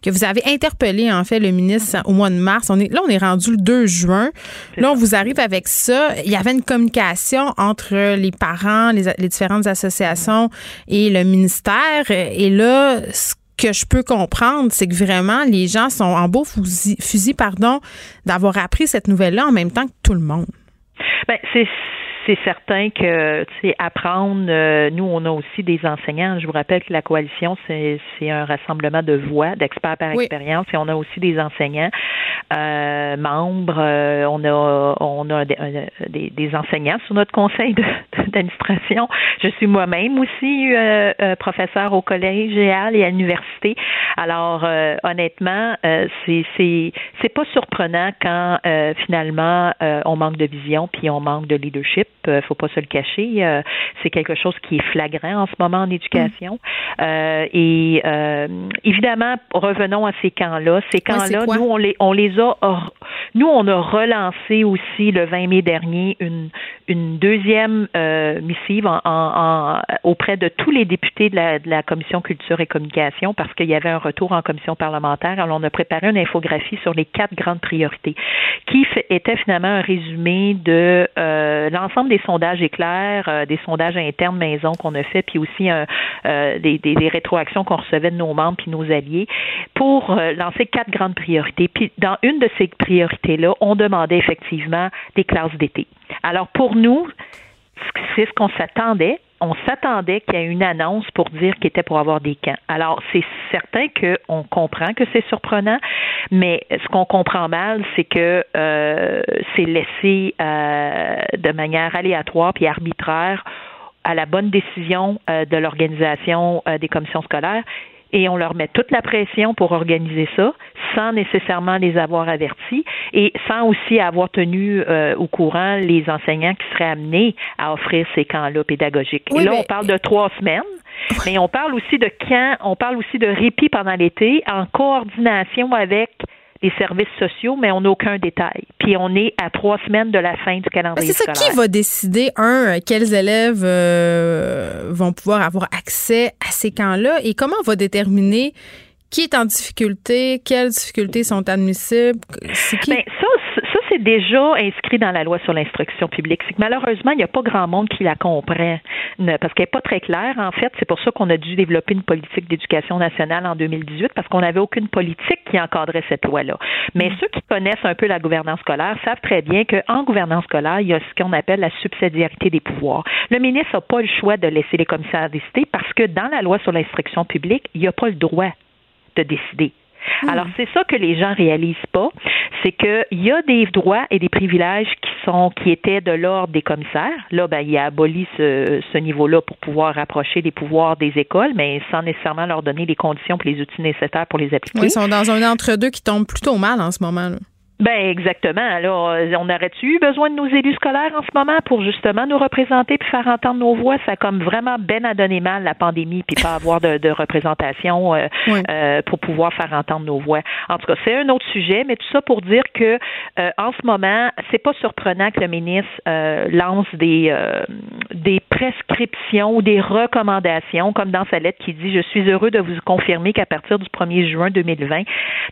que vous avez interpellé en fait le ministre au mois de mars. On est là, on est rendu le 2 juin. Là, on vous arrive avec ça. Il y avait une communication entre les parents, les, différentes associations et le ministère. Et là, ce que je peux comprendre, c'est que vraiment, les gens sont en beau fusil, fusil pardon, d'avoir appris cette nouvelle-là en même temps que tout le monde. Ben, c'est c'est certain que tu sais apprendre euh, nous on a aussi des enseignants. Je vous rappelle que la coalition c'est c'est un rassemblement de voix d'experts par expérience et on a aussi des enseignants euh, membres euh, on a on a des, des, enseignants sur notre conseil d'administration. Je suis moi-même aussi professeur au collège et à l'université. Alors honnêtement c'est c'est c'est pas surprenant quand finalement on manque de vision puis on manque de leadership euh, faut pas se le cacher. Euh, c'est quelque chose qui est flagrant en ce moment en éducation. Mm. Euh, et évidemment, revenons à ces camps-là. Ces camps-là, nous on les on les a nous on a relancé aussi le 20 mai dernier une une deuxième missive en, auprès de tous les députés de la, de la commission culture et communication parce qu'il y avait un retour en commission parlementaire. Alors on a préparé une infographie sur les quatre grandes priorités qui était finalement un résumé de l'ensemble des sondages éclairs, euh, des sondages internes maison qu'on a fait, puis aussi euh, euh, des, des, rétroactions qu'on recevait de nos membres puis nos alliés, pour lancer quatre grandes priorités. Puis dans une de ces priorités-là, on demandait effectivement des classes d'été. Alors pour nous, c'est ce qu'on s'attendait, on s'attendait qu'il y ait une annonce pour dire qu'il était pour avoir des camps. Alors, c'est certain qu'on comprend que c'est surprenant, mais ce qu'on comprend mal, c'est que euh, c'est laissé euh, de manière aléatoire puis arbitraire à la bonne décision euh, de l'organisation des commissions scolaires et on leur met toute la pression pour organiser ça sans nécessairement les avoir avertis et sans aussi avoir tenu euh, au courant les enseignants qui seraient amenés à offrir ces camps-là pédagogiques. et là, on parle de trois semaines. Mais on parle aussi de camps, on parle aussi de répit pendant l'été en coordination avec les services sociaux, mais on n'a aucun détail. Puis on est à trois semaines de la fin du calendrier C'est ça, qui va décider, un, quels élèves euh, vont pouvoir avoir accès à ces camps-là et comment on va déterminer qui est en difficulté, quelles difficultés sont admissibles? C'est qui? Ben, ça, déjà inscrit dans la loi sur l'instruction publique. C'est que malheureusement, il n'y a pas grand monde qui la comprend parce qu'elle n'est pas très claire. En fait, c'est pour ça qu'on a dû développer une politique d'éducation nationale en 2018 parce qu'on n'avait aucune politique qui encadrait cette loi-là. Mais mm. ceux qui connaissent un peu la gouvernance scolaire savent très bien qu'en gouvernance scolaire, il y a ce qu'on appelle la subsidiarité des pouvoirs. Le ministre n'a pas le choix de laisser les commissaires décider parce que dans la loi sur l'instruction publique, il n'y a pas le droit de décider. Hmm. Alors, c'est ça que les gens réalisent pas, c'est qu'il y a des droits et des privilèges qui sont qui étaient de l'ordre des commissaires. Là, ben, il a aboli ce, ce niveau-là pour pouvoir rapprocher les pouvoirs des écoles, mais sans nécessairement leur donner les conditions et les outils nécessaires pour les appliquer. ils sont dans un entre-deux qui tombe plutôt mal en ce moment. Là. Ben exactement. Alors, euh, on aurait-tu eu besoin de nos élus scolaires en ce moment pour justement nous représenter puis faire entendre nos voix? Ça a comme vraiment ben à donner mal la pandémie puis pas avoir de, de représentation euh, euh, pour pouvoir faire entendre nos voix. En tout cas, c'est un autre sujet, mais tout ça pour dire que en ce moment, c'est pas surprenant que le ministre lance des des prescriptions ou des recommandations, comme dans sa lettre qui dit Je suis heureux de vous confirmer qu'à partir du 1er juin 2020,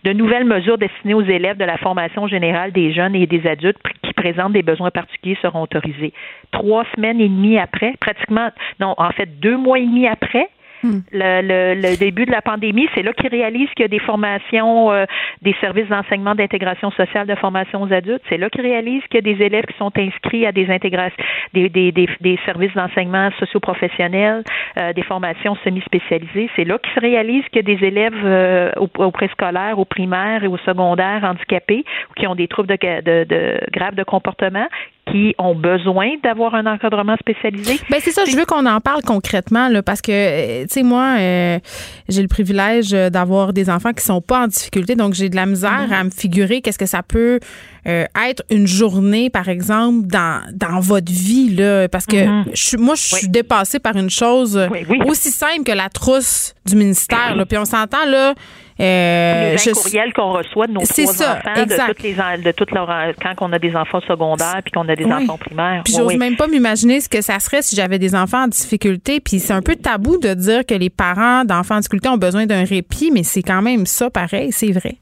de nouvelles mesures destinées aux élèves de la formation générale des jeunes et des adultes qui présentent des besoins particuliers seront autorisés. Trois semaines et demie après, pratiquement, non, en fait, deux mois et demi après, Hmm. Le, début de la pandémie, c'est là qu'ils réalisent qu'il y a des formations, euh, des services d'enseignement d'intégration sociale de formation aux adultes. C'est là qu'ils réalisent qu'il y a des élèves qui sont inscrits à des intégrations, des, des, des, services d'enseignement socio-professionnels, euh, des formations semi-spécialisées. C'est là qu'ils réalisent qu'il y a des élèves euh, au, au, préscolaire, au primaire et au secondaire handicapés ou qui ont des troubles de, de, de graves de comportement qui ont besoin d'avoir un encadrement spécialisé. Ben c'est ça, je veux qu'on en parle concrètement là, parce que euh, tu sais moi euh, j'ai le privilège d'avoir des enfants qui sont pas en difficulté donc j'ai de la misère mm-hmm. à me figurer qu'est-ce que ça peut euh, être une journée par exemple dans dans votre vie là parce que mm-hmm. je, moi je suis dépassée par une chose aussi simple que la trousse du ministère là puis on s'entend là Euh, les courriels qu'on reçoit de nos trois ça, enfants, exact. de toutes les de toutes leurs, quand on a des enfants secondaires puis qu'on a des enfants primaires. Puis j'ose même pas m'imaginer ce que ça serait si j'avais des enfants en difficulté. Puis c'est un peu tabou de dire que les parents d'enfants en difficulté ont besoin d'un répit, mais c'est quand même ça pareil, c'est vrai.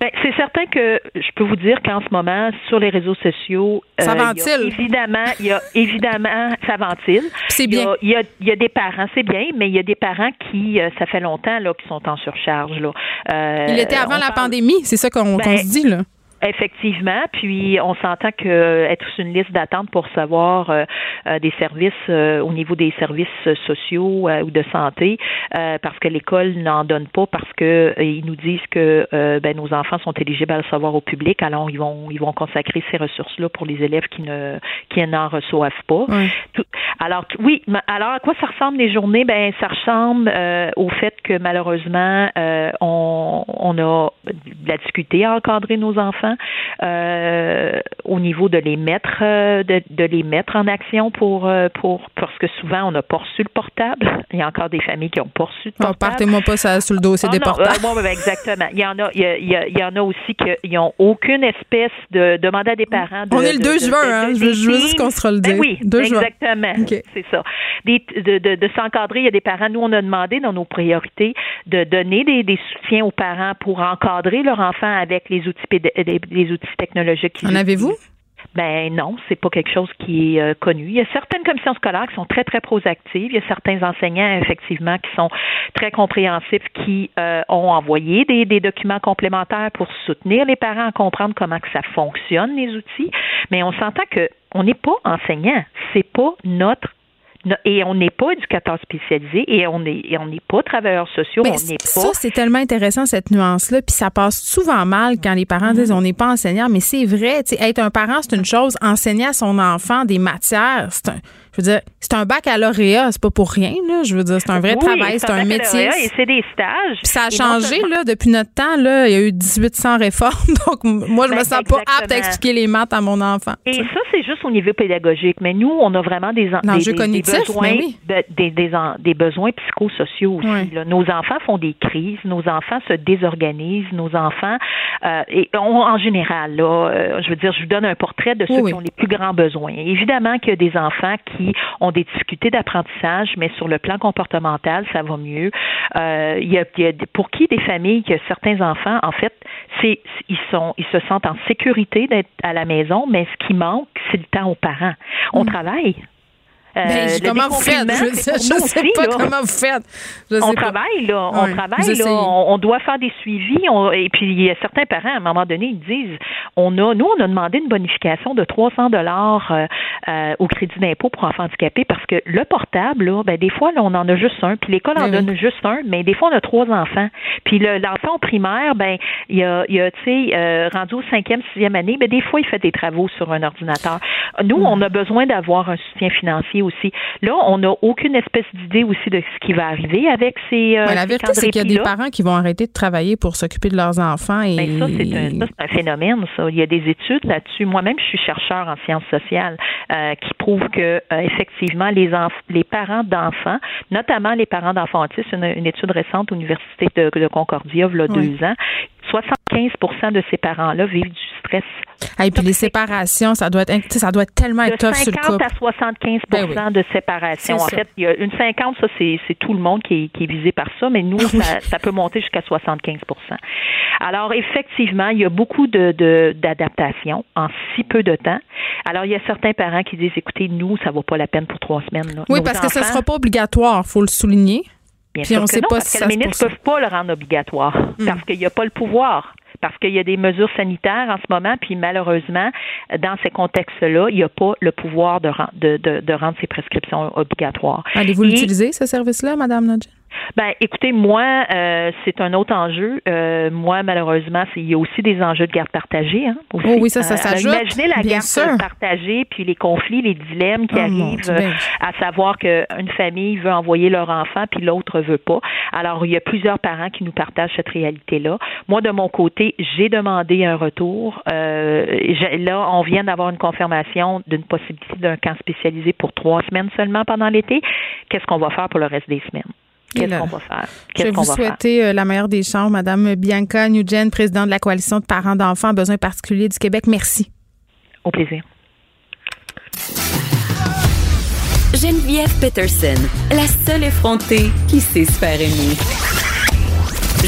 Ben, c'est certain que je peux vous dire qu'en ce moment, sur les réseaux sociaux, ça euh, ventile. évidemment, il y a évidemment, ça ventile. C'est bien. Il y, a, il y, a, des parents, c'est bien, mais il y a des parents qui, euh, ça fait longtemps là, qui sont en surcharge là. Euh, il était avant la pandémie, c'est ça qu'on ben, se dit là. Effectivement, puis on s'entend que euh, être sur une liste d'attente pour savoir euh, euh, des services au niveau des services sociaux ou de santé, parce que l'école n'en donne pas, parce que ils nous disent que ben, nos enfants sont éligibles à le savoir au public, alors ils vont ils vont consacrer ces ressources-là pour les élèves qui ne qui n'en reçoivent pas. alors oui, alors à quoi ça ressemble les journées? Ben ça ressemble au fait que malheureusement on, on a de la difficulté à encadrer nos enfants euh, au niveau de les mettre euh, de, de, les mettre en action pour euh, pour parce que souvent on n'a pas reçu le portable. Il y a encore des familles qui ont pas reçu le portable. partez-moi pas ça sur le dossier des portables. exactement. Il y en a il y, a, il y en a aussi qui n'ont aucune espèce de demander à des parents. De, on est le 2 juin, hein? je, veux, juste qu'on se le ben dise. oui, exactement. C'est ça. de, de, de s'encadrer. Il y a des parents. Nous, on a demandé dans nos priorités de donner des, des soutiens aux parents pour encadrer leur enfant avec les outils des outils technologiques. En avez-vous? Ben non, c'est pas quelque chose qui est euh, connu. Il y a certaines commissions scolaires qui sont très très proactives. Il y a certains enseignants effectivement qui sont très compréhensifs, qui euh, ont envoyé des, des, documents complémentaires pour soutenir les parents à comprendre comment que ça fonctionne les outils. Mais on s'entend que on n'est pas enseignant, c'est pas notre et on n'est pas éducateur spécialisé et on n'est on n'est pas travailleurs sociaux, on n'est pas. Ça c'est tellement intéressant cette nuance là, puis ça passe souvent mal quand les parents disent mm-hmm. on n'est pas enseignant, mais c'est vrai, être un parent c'est une chose, enseigner à son enfant des matières, c'est un je veux dire, c'est un baccalauréat, c'est pas pour rien, là. Je veux dire, c'est un vrai travail, c'est un, métier. Et c'est des stages. Puis ça a changé, là, depuis notre temps, là. Il y a eu 1800 réformes. Donc, moi, je me ben, sens pas apte à expliquer les maths à mon enfant. Et ça, c'est juste au niveau pédagogique. Mais nous, on a vraiment des, des, des, besoins, des, des, besoins psychosociaux aussi. Nos enfants font des crises, nos enfants se désorganisent, nos enfants, euh, et en général, là, euh, je veux dire, je vous donne un portrait de ceux qui ont les plus grands besoins. Évidemment qu'il y a des enfants qui ont des difficultés d'apprentissage, mais sur le plan comportemental, ça va mieux. Euh, il, y a, pour qui des familles, que certains enfants, en fait, c'est ils sont ils se sentent en sécurité d'être à la maison, mais ce qui manque, c'est le temps aux parents. On mm. travaille. Euh, ben, comment vous faites? Je, ne sais pas comment vous faites. on travaille, là. On travaille, là. On, doit faire des suivis. et puis, il y a certains parents, à un moment donné, ils disent on a, nous, on a demandé une bonification de 300 dollars euh, euh, au crédit d'impôt pour enfants handicapés parce que le portable, là, ben, des fois, là, on en a juste un. Puis l'école en ben donne juste un, mais des fois, on a trois enfants. Puis l'enfant primaire, ben, il a, il a tu sais, rendu au cinquième, sixième année, ben, des fois, il fait des travaux sur un ordinateur. Nous, hmm. on a besoin d'avoir un soutien financier aussi. Là, on n'a aucune espèce d'idée aussi de ce qui va arriver avec ces. Euh, la vérité, c'est qu'il y a des parents qui vont arrêter de travailler pour s'occuper de leurs enfants. Et... Ben, ça, c'est un, phénomène, ça. Il y a des études là-dessus. Moi-même, je suis chercheur en sciences sociales euh, qui prouvent que, euh, effectivement, les, les parents d'enfants, notamment les parents d'enfants autistes, une, une, étude récente à l'Université de, Concordia, il y a deux ans, 75% de ces parents-là vivent du stress. Et puis les séparations, ça doit être ça doit être tellement être tough sur le couple. à 75 ben de séparation. En fait, il y a une 50, ça c'est tout le monde qui est, qui est, visé par ça, mais nous ça, ça peut monter jusqu'à 75% Alors effectivement, il y a beaucoup de d'adaptation en si peu de temps. Alors il y a certains parents qui disent écoutez, nous ça vaut pas la peine pour trois semaines. Oui, parce que ça sera pas obligatoire, faut le souligner. Bien Puis sûr on que sait non, pas parce que les ministres ne peuvent pas le rendre obligatoire hmm. parce qu'il n'y a pas le pouvoir parce qu'il y a des mesures sanitaires en ce moment, puis malheureusement, dans ces contextes-là, il n'y a pas le pouvoir de, de, de, rendre ces prescriptions obligatoires. Allez-vous l'utiliser, ce service-là, Madame Nodge? Ben, écoutez, moi, euh, c'est un autre enjeu. Euh, moi, malheureusement, il y a aussi des enjeux de garde partagée. Hein, Oh oui, ça, ça euh, s'ajoute. imaginez la garde partagée, puis les conflits, les dilemmes qui oh arrivent, ben à savoir qu'une famille veut envoyer leur enfant, puis l'autre veut pas. Alors, il y a plusieurs parents qui nous partagent cette réalité-là. Moi, de mon côté, j'ai demandé un retour. là, on vient d'avoir une confirmation d'une possibilité d'un camp spécialisé pour trois semaines seulement pendant l'été. Qu'est-ce qu'on va faire pour le reste des semaines? Qu'est-ce qu'on va faire? Je vais vous souhaiter la meilleure des chances, Madame Bianca Nugent, présidente de la Coalition de parents d'enfants à besoins particuliers du Québec. Merci. Au plaisir. Geneviève Peterson, la seule effrontée qui sait se faire aimer.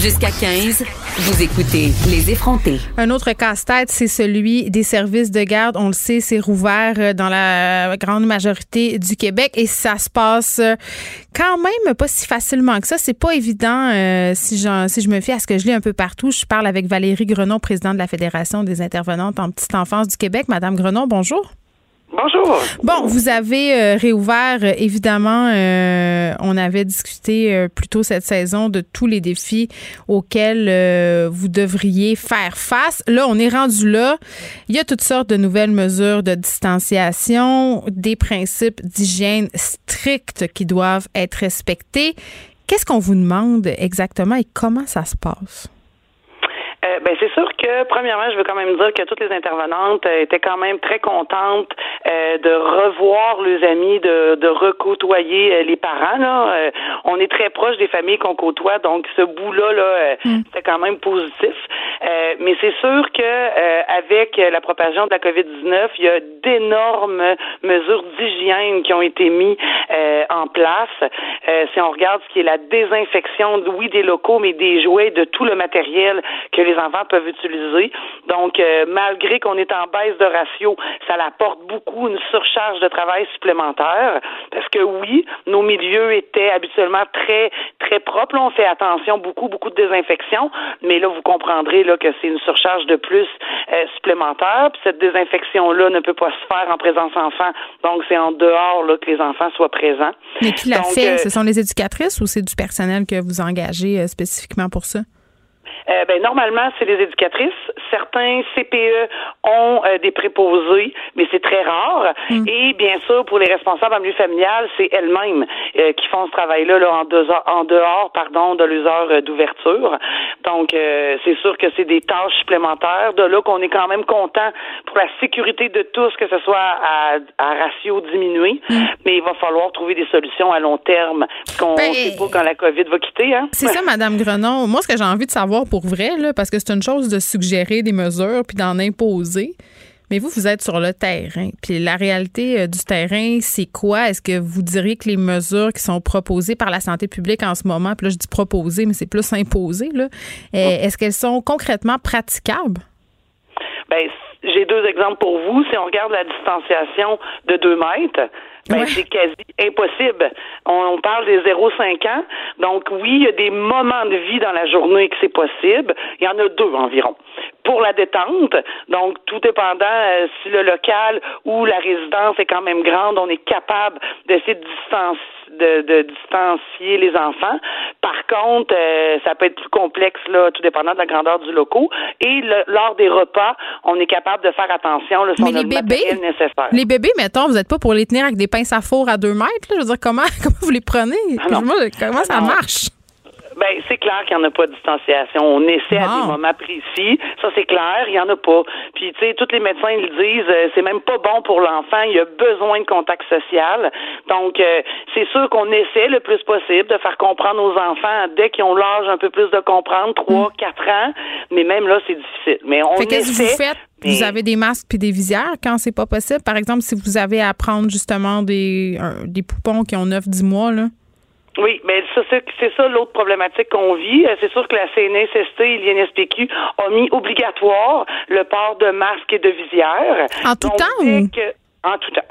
Jusqu'à 15, vous écoutez Les effrontés. Un autre casse-tête, c'est celui des services de garde. On le sait, c'est rouvert euh, dans la grande majorité du Québec et ça se passe euh, quand même pas si facilement que ça. C'est pas évident euh, si, si je me fie à ce que je lis un peu partout. Je parle avec Valérie Grenon, présidente de la Fédération des intervenantes en petite enfance du Québec. Madame Grenon, bonjour. Bonjour. Bon, vous avez euh, réouvert, euh, évidemment, euh, on avait discuté plus tôt cette saison de tous les défis auxquels vous devriez faire face. Là, on est rendu là. Il y a toutes sortes de nouvelles mesures de distanciation, des principes d'hygiène stricts qui doivent être respectés. Qu'est-ce qu'on vous demande exactement et comment ça se passe? Euh, ben c'est sûr que premièrement, je veux quand même dire que toutes les intervenantes euh, étaient quand même très contentes euh, de revoir les amis, de, de recôtoyer les parents. Là. on est très proche des familles qu'on côtoie, donc ce bout-là, là, mm. c'est quand même positif. mais c'est sûr que avec la propagation de la COVID-19, il y a d'énormes mesures d'hygiène qui ont été mises en place. si on regarde ce qui est la désinfection, oui, des locaux, mais des jouets, de tout le matériel que les enfants peuvent utiliser. Donc, euh, malgré qu'on est en baisse de ratio, ça apporte beaucoup une surcharge de travail supplémentaire parce que oui, nos milieux étaient habituellement très, très propres. on fait attention, beaucoup, beaucoup de désinfection, mais là, vous comprendrez là, que c'est une surcharge de plus euh, supplémentaire. Puis cette désinfection-là ne peut pas se faire en présence enfant. Donc, c'est en dehors là, que les enfants soient présents. Mais qui l'a fait? Euh, Ce sont les éducatrices ou c'est du personnel que vous engagez spécifiquement pour ça? Euh, ben, normalement, c'est les éducatrices. Certains CPE ont euh, des préposés, mais c'est très rare. Mm. Et bien sûr, pour les responsables en milieu familial, c'est elles-mêmes euh, qui font ce travail-là là, en, dehors, en dehors pardon, de leurs heures d'ouverture. Donc, c'est sûr que c'est des tâches supplémentaires. De là qu'on est quand même content pour la sécurité de tous, que ce soit à, à ratio diminué. Mm. Mais il va falloir trouver des solutions à long terme, qu'on ne ben, sait pas quand la COVID va quitter. Hein? C'est ça, Madame Grenon. Moi, ce que j'ai envie de savoir pour vrai, là, parce que c'est une chose de suggérer des mesures puis d'en imposer. Mais vous, vous êtes sur le terrain. Puis la réalité euh, du terrain, c'est quoi? Est-ce que vous diriez que les mesures qui sont proposées par la santé publique en ce moment, puis là, je dis proposées, mais c'est plus imposées, là, euh, est-ce qu'elles sont concrètement praticables? Bien, j'ai deux exemples pour vous. Si on regarde la distanciation de deux mètres, ben, c'est quasi impossible. On, parle des 0,5 ans. Donc oui, il y a des moments de vie dans la journée que c'est possible. Il y en a deux environ. Pour la détente, donc tout dépendant euh, si le local ou la résidence est quand même grande, on est capable d'essayer de distancier de, distancier les enfants. Par contre, euh, ça peut être plus complexe, là, tout dépendant de la grandeur du local. Et lors des repas, on est capable de faire attention là, Mais les bébés, nécessaire. Les bébés, mettons, vous n'êtes pas pour les tenir avec des pinces à four à deux mètres. Je veux dire, comment, comment vous les prenez? Ah comment ça marche? Ben, c'est clair qu'il n'y en a pas de distanciation. On essaie à des moments précis. Ça, c'est clair, il n'y en a pas. Puis, tu sais, tous les médecins ils le disent, euh, c'est même pas bon pour l'enfant. Il a besoin de contact social. Donc, euh, c'est sûr qu'on essaie le plus possible de faire comprendre aux enfants dès qu'ils ont l'âge un peu plus de comprendre, trois, mm. quatre ans. Mais même là, c'est difficile. Mais on fait qu'est-ce que vous faites? Vous avez des masques puis des visières quand c'est pas possible? Par exemple, si vous avez à prendre justement des, des poupons qui ont 9-10 mois, là? Oui, mais ça, c'est ça l'autre problématique qu'on vit. Euh, c'est sûr que la CNSST et l'INSPQ ont mis obligatoire le port de masques et de visières. En tout temps? en tout temps.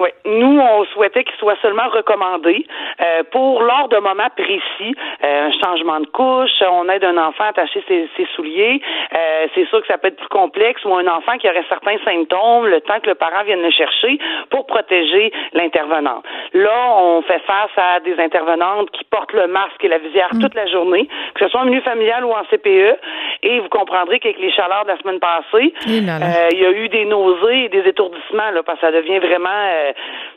Oui. Nous, on souhaitait qu'il soit seulement recommandé euh, pour lors d'un moment précis, euh, un changement de couche, on aide un enfant à attacher ses, souliers. Euh, c'est sûr que ça peut être plus complexe ou un enfant qui aurait certains symptômes, le temps que le parent vienne le chercher pour protéger l'intervenant. Là, on fait face à des intervenantes qui portent le masque et la visière mm. toute la journée, que ce soit en milieu familial ou en CPE. Et vous comprendrez qu'avec les chaleurs de la semaine passée, euh, il y a eu des nausées et des étourdissements, là, parce que ça devient vraiment. Euh,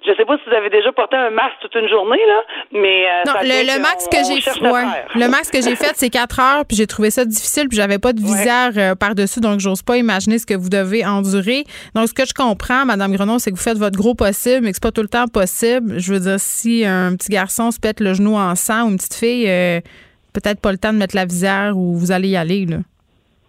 je sais pas si vous avez déjà porté un masque toute une journée, là, mais. Euh, non, le, fait le max que j'ai fait, le max que j'ai fait, c'est 4 heures, puis j'ai trouvé ça difficile, puis j'avais pas de visière euh, par-dessus, donc j'ose pas imaginer ce que vous devez endurer. Donc, ce que je comprends, Madame Grenon, c'est que vous faites votre gros possible, mais que c'est pas tout le temps possible. Je veux dire, si un petit garçon se pète le genou en sang ou une petite fille, euh, peut-être pas le temps de mettre la visière ou vous allez y aller, là.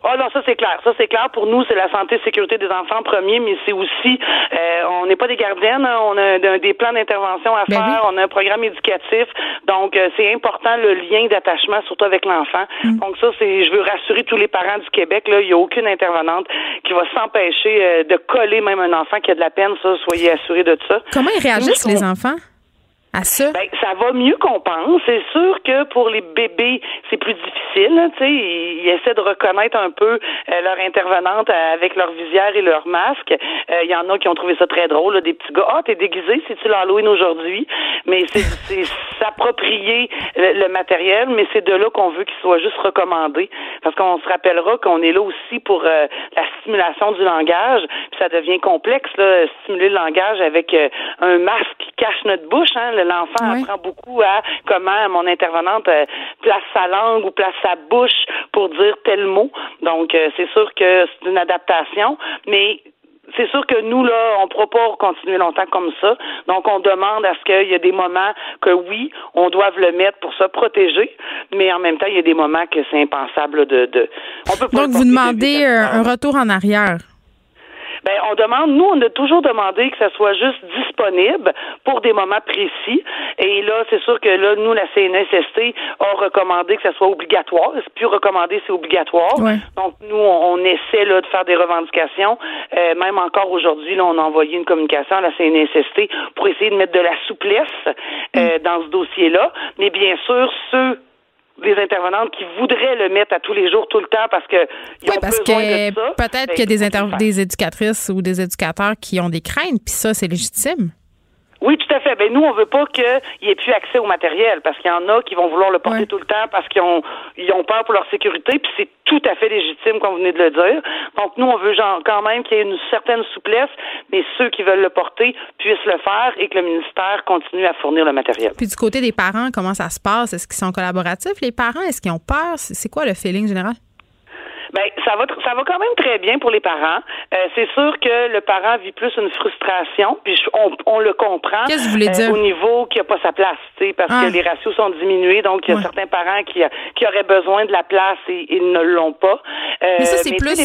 Ah non, ça c'est clair. Ça c'est clair. Pour nous, c'est la santé et sécurité des enfants en premier, mais c'est aussi, euh, on n'est pas des gardiennes, hein. on a des plans d'intervention à Ben faire, on a un programme éducatif, donc euh, c'est important le lien d'attachement, surtout avec l'enfant. Mm. Donc ça, c'est, je veux rassurer tous les parents du Québec, là, il n'y a aucune intervenante qui va s'empêcher euh, de coller même un enfant qui a de la peine, ça, soyez assurés de ça. Comment ils réagissent, Nous, les enfants, à ça? ben, ça va mieux qu'on pense. C'est sûr que pour les bébés, c'est plus difficile. Tu sais, ils, ils essaient de reconnaître un peu euh, leur intervenante avec leur visière et leur masque. Euh, Il y en a qui ont trouvé ça très drôle, là, des petits gars. Ah, t'es déguisé, c'est-tu l'Halloween aujourd'hui? Mais c'est s'approprier le, le matériel, mais c'est de là qu'on veut qu'il soit juste recommandé. Parce qu'on se rappellera qu'on est là aussi pour euh, la stimulation du langage. Puis ça devient complexe, là, stimuler le langage avec un masque qui cache notre bouche. Hein. L'enfant Oui. apprend beaucoup à comment mon intervenante euh, place sa langue ou place sa bouche pour dire tel mot. Donc, euh, c'est sûr que c'est une adaptation, mais c'est sûr que nous, là, on ne pourra pas continuer longtemps comme ça. Donc, on demande à ce qu'il y ait des moments que, oui, on doit le mettre pour se protéger, mais en même temps, il y a des moments que c'est impensable de... de on peut pas Donc, vous demandez de- euh, un retour en arrière. Ben, on demande, nous, on a toujours demandé que ça soit juste disponible pour des moments précis. Et là, c'est sûr que là, nous, la CNSST a recommandé que ça soit obligatoire. C'est plus recommandé, c'est obligatoire. Ouais. Donc, nous, on, on essaie là, de faire des revendications. Euh, même encore aujourd'hui, là, on a envoyé une communication à la CNSST pour essayer de mettre de la souplesse euh, dans ce dossier-là. Mais bien sûr, ceux des intervenantes qui voudraient le mettre à tous les jours, tout le temps, parce que ils Oui, ont parce besoin que de ça. peut-être ben, qu'il y a des, des éducatrices ou des éducateurs qui ont des craintes, puis ça, c'est légitime. Oui, tout à fait. Ben nous, on veut pas qu'il y ait plus accès au matériel parce qu'il y en a qui vont vouloir le porter Ouais. tout le temps parce qu'ils ont ils ont peur pour leur sécurité, puis c'est tout à fait légitime, comme vous venez de le dire. Donc nous, on veut genre, quand même qu'il y ait une certaine souplesse, mais ceux qui veulent le porter puissent le faire et que le ministère continue à fournir le matériel. Puis du côté des parents, comment ça se passe? Est-ce qu'ils sont collaboratifs, les parents? Est-ce qu'ils ont peur? C'est quoi le feeling général? Ben, ça va, ça va quand même très bien pour les parents. Euh, c'est sûr que le parent vit plus une frustration, puis je- on, on le comprend. Qu'est-ce que vous voulez euh, dire? Au niveau qui a pas sa place, tu sais, parce Ah. que les ratios sont diminués, donc il y a Ouais. certains parents qui, qui auraient besoin de la place et ils ne l'ont pas. Euh, Mais ça, c'est plus,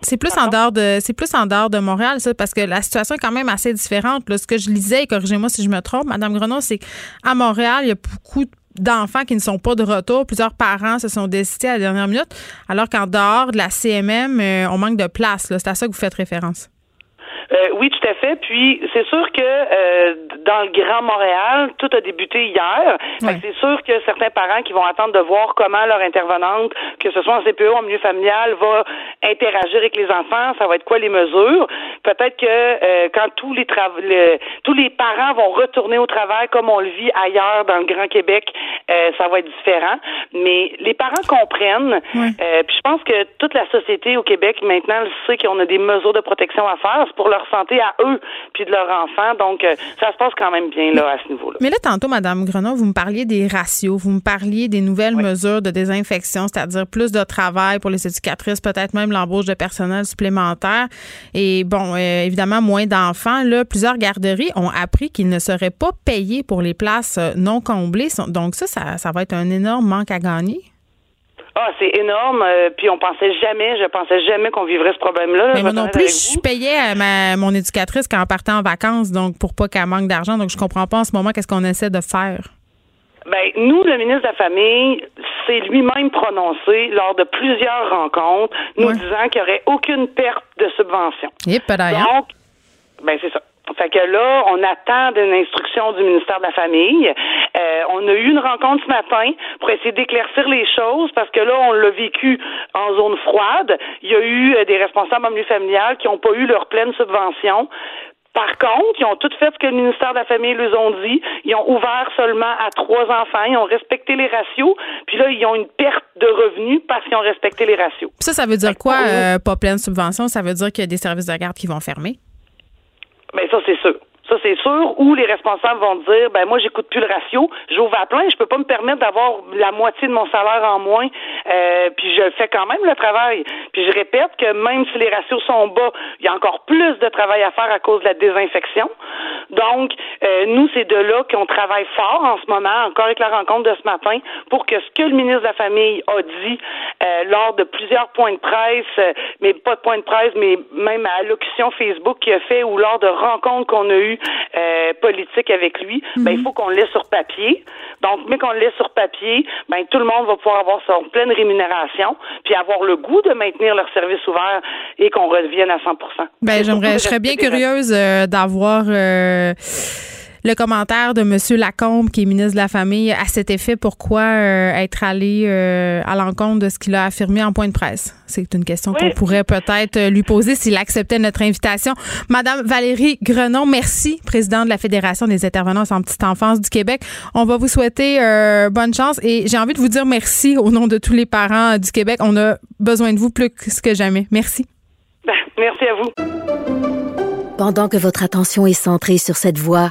c'est plus en dehors de, c'est plus en dehors de Montréal, ça, parce que la situation est quand même assez différente. Là, ce que je lisais, et corrigez-moi si je me trompe, Madame Grenon, c'est qu'à Montréal, il y a beaucoup d'enfants qui ne sont pas de retour. Plusieurs parents se sont décidés à la dernière minute, alors qu'en dehors de la CMM, euh, on manque de place. C'est à ça que vous faites référence. Euh, oui, tout à fait. Puis c'est sûr que euh, dans le Grand Montréal, tout a débuté hier. C'est sûr que certains parents qui vont attendre de voir comment leur intervenante, que ce soit en CPE ou en milieu familial, va interagir avec les enfants, ça va être quoi les mesures? Peut-être que euh, quand tous les le- tous les parents vont retourner au travail comme on le vit ailleurs dans le Grand Québec, euh, ça va être différent. Mais les parents comprennent. Ouais. Euh, puis je pense que toute la société au Québec maintenant le sait qu'on a des mesures de protection à faire. C'est pour leur santé à eux puis de leurs enfants. Donc euh, ça se passe quand même bien là à ce niveau-là. Mais là, tantôt, Madame Grenon, vous me parliez des ratios, vous me parliez des nouvelles mesures de désinfection, c'est-à-dire plus de travail pour les éducatrices, peut-être même l'embauche de personnel supplémentaire. Et bon, euh, évidemment, moins d'enfants. Là, plusieurs garderies ont appris qu'ils ne seraient pas payés pour les places euh, non comblées. Donc ça, ça, ça va être un énorme manque à gagner. Ah, c'est énorme. euh, puis on pensait jamais, je pensais jamais qu'on vivrait ce problème-là. là, Mais moi non plus, je payais à ma, mon éducatrice quand on partait en vacances, donc pour pas qu'elle manque d'argent. Donc je comprends pas en ce moment qu'est-ce qu'on essaie de faire. Ben, nous, le ministre de la Famille s'est lui-même prononcé lors de plusieurs rencontres, nous Ouais. disant qu'il n'y aurait aucune perte de subvention. Et peut-être. Donc, ben c'est ça. Fait que là, on attend une instruction du ministère de la Famille. Euh, on a eu une rencontre ce matin pour essayer d'éclaircir les choses parce que là, on l'a vécu en zone froide. Il y a eu euh, des responsables en milieu familial qui n'ont pas eu leur pleine subvention Par contre, ils ont tout fait ce que le ministère de la Famille leur ont dit. Ils ont ouvert seulement à trois enfants. Ils ont respecté les ratios. Puis là, ils ont une perte de revenus parce qu'ils ont respecté les ratios. Ça, ça veut dire quoi, euh, pas pleine subvention? Ça veut dire qu'il y a des services de garde qui vont fermer? Bien, ça, c'est sûr. Ça, c'est sûr. Ou les responsables vont dire, ben moi, j'écoute plus le ratio, j'ouvre à plein, je peux pas me permettre d'avoir la moitié de mon salaire en moins, euh, puis je fais quand même le travail. Puis je répète que même si les ratios sont bas, il y a encore plus de travail à faire à cause de la désinfection. Donc, euh, nous, c'est de là qu'on travaille fort en ce moment, encore avec la rencontre de ce matin, pour que ce que le ministre de la Famille a dit euh, lors de plusieurs points de presse, euh, mais pas de points de presse, mais même à allocution Facebook qu'il a fait ou lors de rencontres qu'on a eues euh, politique avec lui, ben, il mhm. faut qu'on laisse sur papier. Donc, mais qu'on laisse sur papier, ben, tout le monde va pouvoir avoir son pleine rémunération, puis avoir le goût de maintenir leur service ouvert et qu'on revienne à 100 Ben, j'aimerais, je serais bien curieuse euh, d'avoir euh, le commentaire de M. Lacombe, qui est ministre de la Famille, à cet effet, pourquoi euh, être allé euh, à l'encontre de ce qu'il a affirmé en point de presse? C'est une question qu'on pourrait peut-être euh, lui poser s'il acceptait notre invitation. Madame Valérie Grenon, merci, présidente de la Fédération des intervenants en petite enfance du Québec. On va vous souhaiter bonne chance et j'ai envie de vous dire merci au nom de tous les parents du Québec. On a besoin de vous plus que jamais. Merci. Ben, merci à vous. Pendant que votre attention est centrée sur cette voix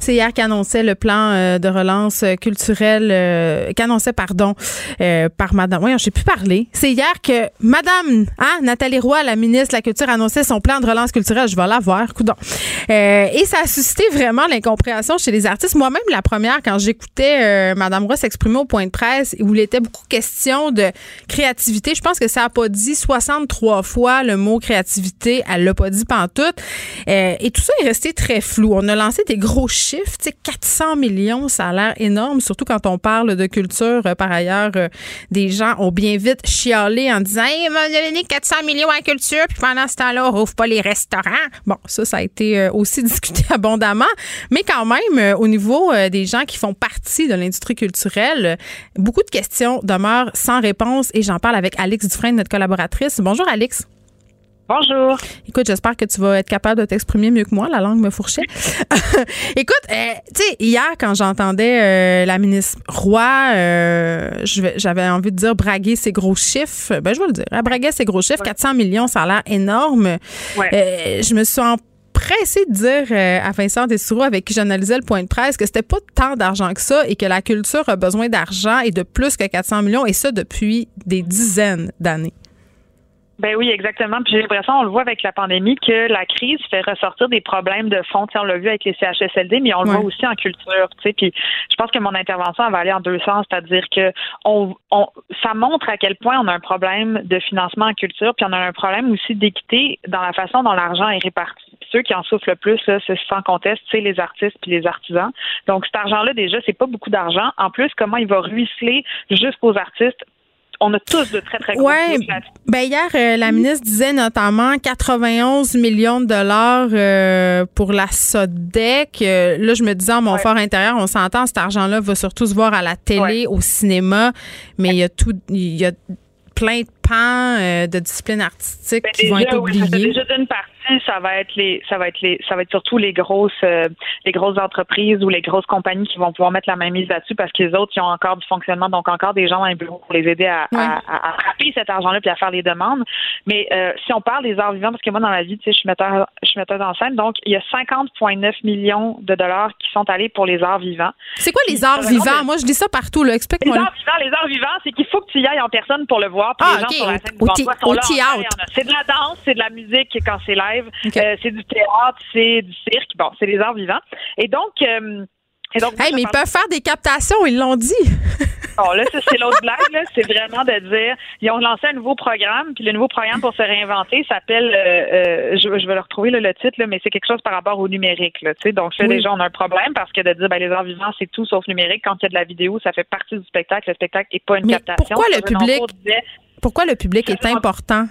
C'est hier qu'annonçait le plan euh, de relance culturelle, euh, qu'annonçait, pardon, euh, par Madame. Oui, j'ai pu parler. C'est hier que Madame hein, Nathalie Roy, la ministre de la Culture, annonçait son plan de relance culturelle. Je vais la voir, coudon. et ça a suscité vraiment l'incompréhension chez les artistes. Moi-même, la première, quand j'écoutais Madame Roy s'exprimer au point de presse, où il était beaucoup question de créativité, je pense que ça a pas dit 63 fois le mot créativité. Elle l'a pas dit pantoute. et tout ça est resté très flou. On a lancé des gros chiffre. 400 millions, ça a l'air énorme, surtout quand on parle de culture. Euh, par ailleurs, euh, des gens ont bien vite chialé en disant Hey, m'a donné 400 millions à la culture, puis pendant ce temps-là, on rouvre pas les restaurants. Bon, ça, ça a été euh, aussi discuté abondamment. Mais quand même, au niveau des gens qui font partie de l'industrie culturelle, beaucoup de questions demeurent sans réponse et j'en parle avec Alix Dufresne, notre collaboratrice. Bonjour, Alix. Bonjour. Écoute, j'espère que tu vas être capable de t'exprimer mieux que moi. La langue me fourchait. Écoute, euh, tu sais, hier, quand j'entendais euh, la ministre Roy, euh, j'avais envie de dire braguer ses gros chiffres. Ben, je vais le dire. Elle braguait ses gros chiffres. 400 millions, ça a l'air énorme. je me suis empressée de dire à Vincent Dessoureau, avec qui j'analysais le point de presse, que c'était pas tant d'argent que ça et que la culture a besoin d'argent et de plus que 400 millions, et ça depuis des dizaines d'années. Ben oui, exactement. Puis j'ai l'impression, on le voit avec la pandémie, que la crise fait ressortir des problèmes de fond. on l'a vu avec les CHSLD, mais on le voit aussi en culture. Puis je pense que mon intervention va aller en deux sens, c'est-à-dire que on, on, ça montre à quel point on a un problème de financement en culture, puis on a un problème aussi d'équité dans la façon dont l'argent est réparti. ceux qui en souffrent le plus, c'est sans conteste, c'est les artistes puis les artisans. Donc cet argent-là, déjà, c'est pas beaucoup d'argent. En plus, comment il va ruisseler jusqu'aux artistes on a tous de très, très gros ouais, ben hier, euh, la ministre disait notamment 91 millions de dollars euh, pour la SODEC. Euh, là, je me disais en mon fort intérieur, on s'entend, cet argent-là va surtout se voir à la télé, au cinéma, mais il y a tout, il y a plein de pans de disciplines artistiques ben, qui vont être oubliés. déjà d'une partie ça va être les, ça va être les, ça va être surtout les grosses, euh, les grosses entreprises ou les grosses compagnies qui vont pouvoir mettre la main mise là-dessus parce que les autres, ils ont encore du fonctionnement, donc encore des gens dans les bureaux pour les aider à, à, à, attraper cet argent-là puis à faire les demandes. Mais euh, si on parle des arts vivants, parce que moi dans la vie, tu sais, je suis metteur, je suis metteur en scène, donc il y a 50,9 millions de dollars qui sont allés pour les arts vivants. C'est quoi les arts vivants? Moi, je dis ça partout. Là, explique-moi. Les arts vivants, les arts vivants, c'est qu'il faut que tu y ailles en personne pour le voir. Puis Ah, les gens ok. sur la scène sont là. C'est de la danse, c'est de la musique quand c'est live, euh, c'est du théâtre, c'est du cirque. Bon, c'est les arts vivants. Et donc, euh, et donc Hey, mais ils peuvent faire des captations, ils l'ont dit. Bon, là, c'est l'autre blague, là. C'est vraiment de dire, ils ont lancé un nouveau programme, puis le nouveau programme pour se réinventer s'appelle, euh, euh, je, je vais le retrouver, là, le titre, là, mais c'est quelque chose par rapport au numérique, là. Donc, là, Oui. déjà, on a un problème parce que de dire, ben, les arts vivants, c'est tout sauf numérique. Quand il y a de la vidéo, ça fait partie du spectacle. Le spectacle n'est pas une Mais captation. pourquoi le public- disait- Pourquoi le public est important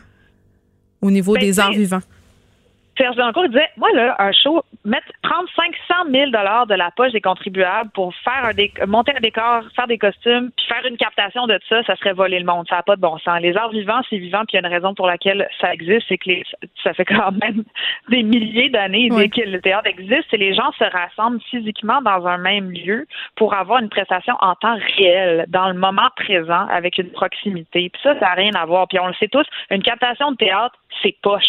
au niveau Ben, des arts vivants? Serge Dencourt il disait, moi, là, un show, mettre, prendre 500 000 de la poche des contribuables pour faire un déc- monter un décor, faire des costumes, puis faire une captation de ça, ça serait voler le monde. Ça n'a pas de bon sens. Les arts vivants, c'est vivant, puis il y a une raison pour laquelle ça existe, c'est que les, ça fait quand même des milliers d'années Oui. que le théâtre existe, et les gens se rassemblent physiquement dans un même lieu pour avoir une prestation en temps réel, dans le moment présent, avec une proximité. Puis ça, ça n'a rien à voir. Puis on le sait tous, une captation de théâtre, c'est poche.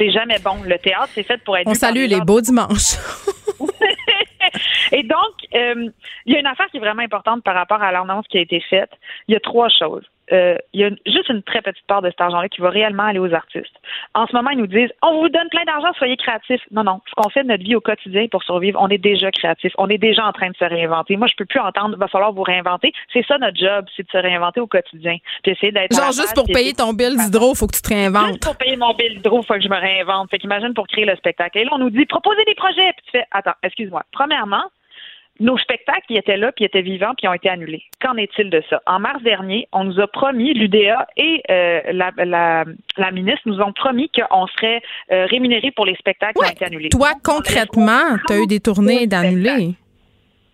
C'est jamais bon. Le théâtre, c'est fait pour être On salue les beaux dimanches. et donc, euh, il y a une affaire qui est vraiment importante par rapport à l'annonce qui a été faite. Il y a trois choses. Euh, il y a juste une très petite part de cet argent-là qui va réellement aller aux artistes. En ce moment, ils nous disent on vous donne plein d'argent, soyez créatifs. Non, non. Ce qu'on fait de notre vie au quotidien pour survivre, on est déjà créatifs. On est déjà en train de se réinventer. Moi, je peux plus entendre va falloir vous réinventer. C'est ça notre job, c'est de se réinventer au quotidien. Puis essayer d'être Genre, juste pour payer ton bill d'hydro, faut que tu te Juste réinventes. pour payer mon bill d'hydro, il faut que je me réinvente. Fait qu'imagine pour créer le spectacle. Et là, on nous dit, proposez des projets. Puis tu fais, attends, excuse-moi. Premièrement, nos spectacles qui étaient là, puis étaient vivants, puis ont été annulés. Qu'en est-il de ça? En mars dernier, on nous a promis, l'UDA et euh, la, la, la ministre nous ont promis qu'on serait euh, rémunérés pour les spectacles qui ont été annulés. Toi, concrètement, tu as eu des tournées d'annulés.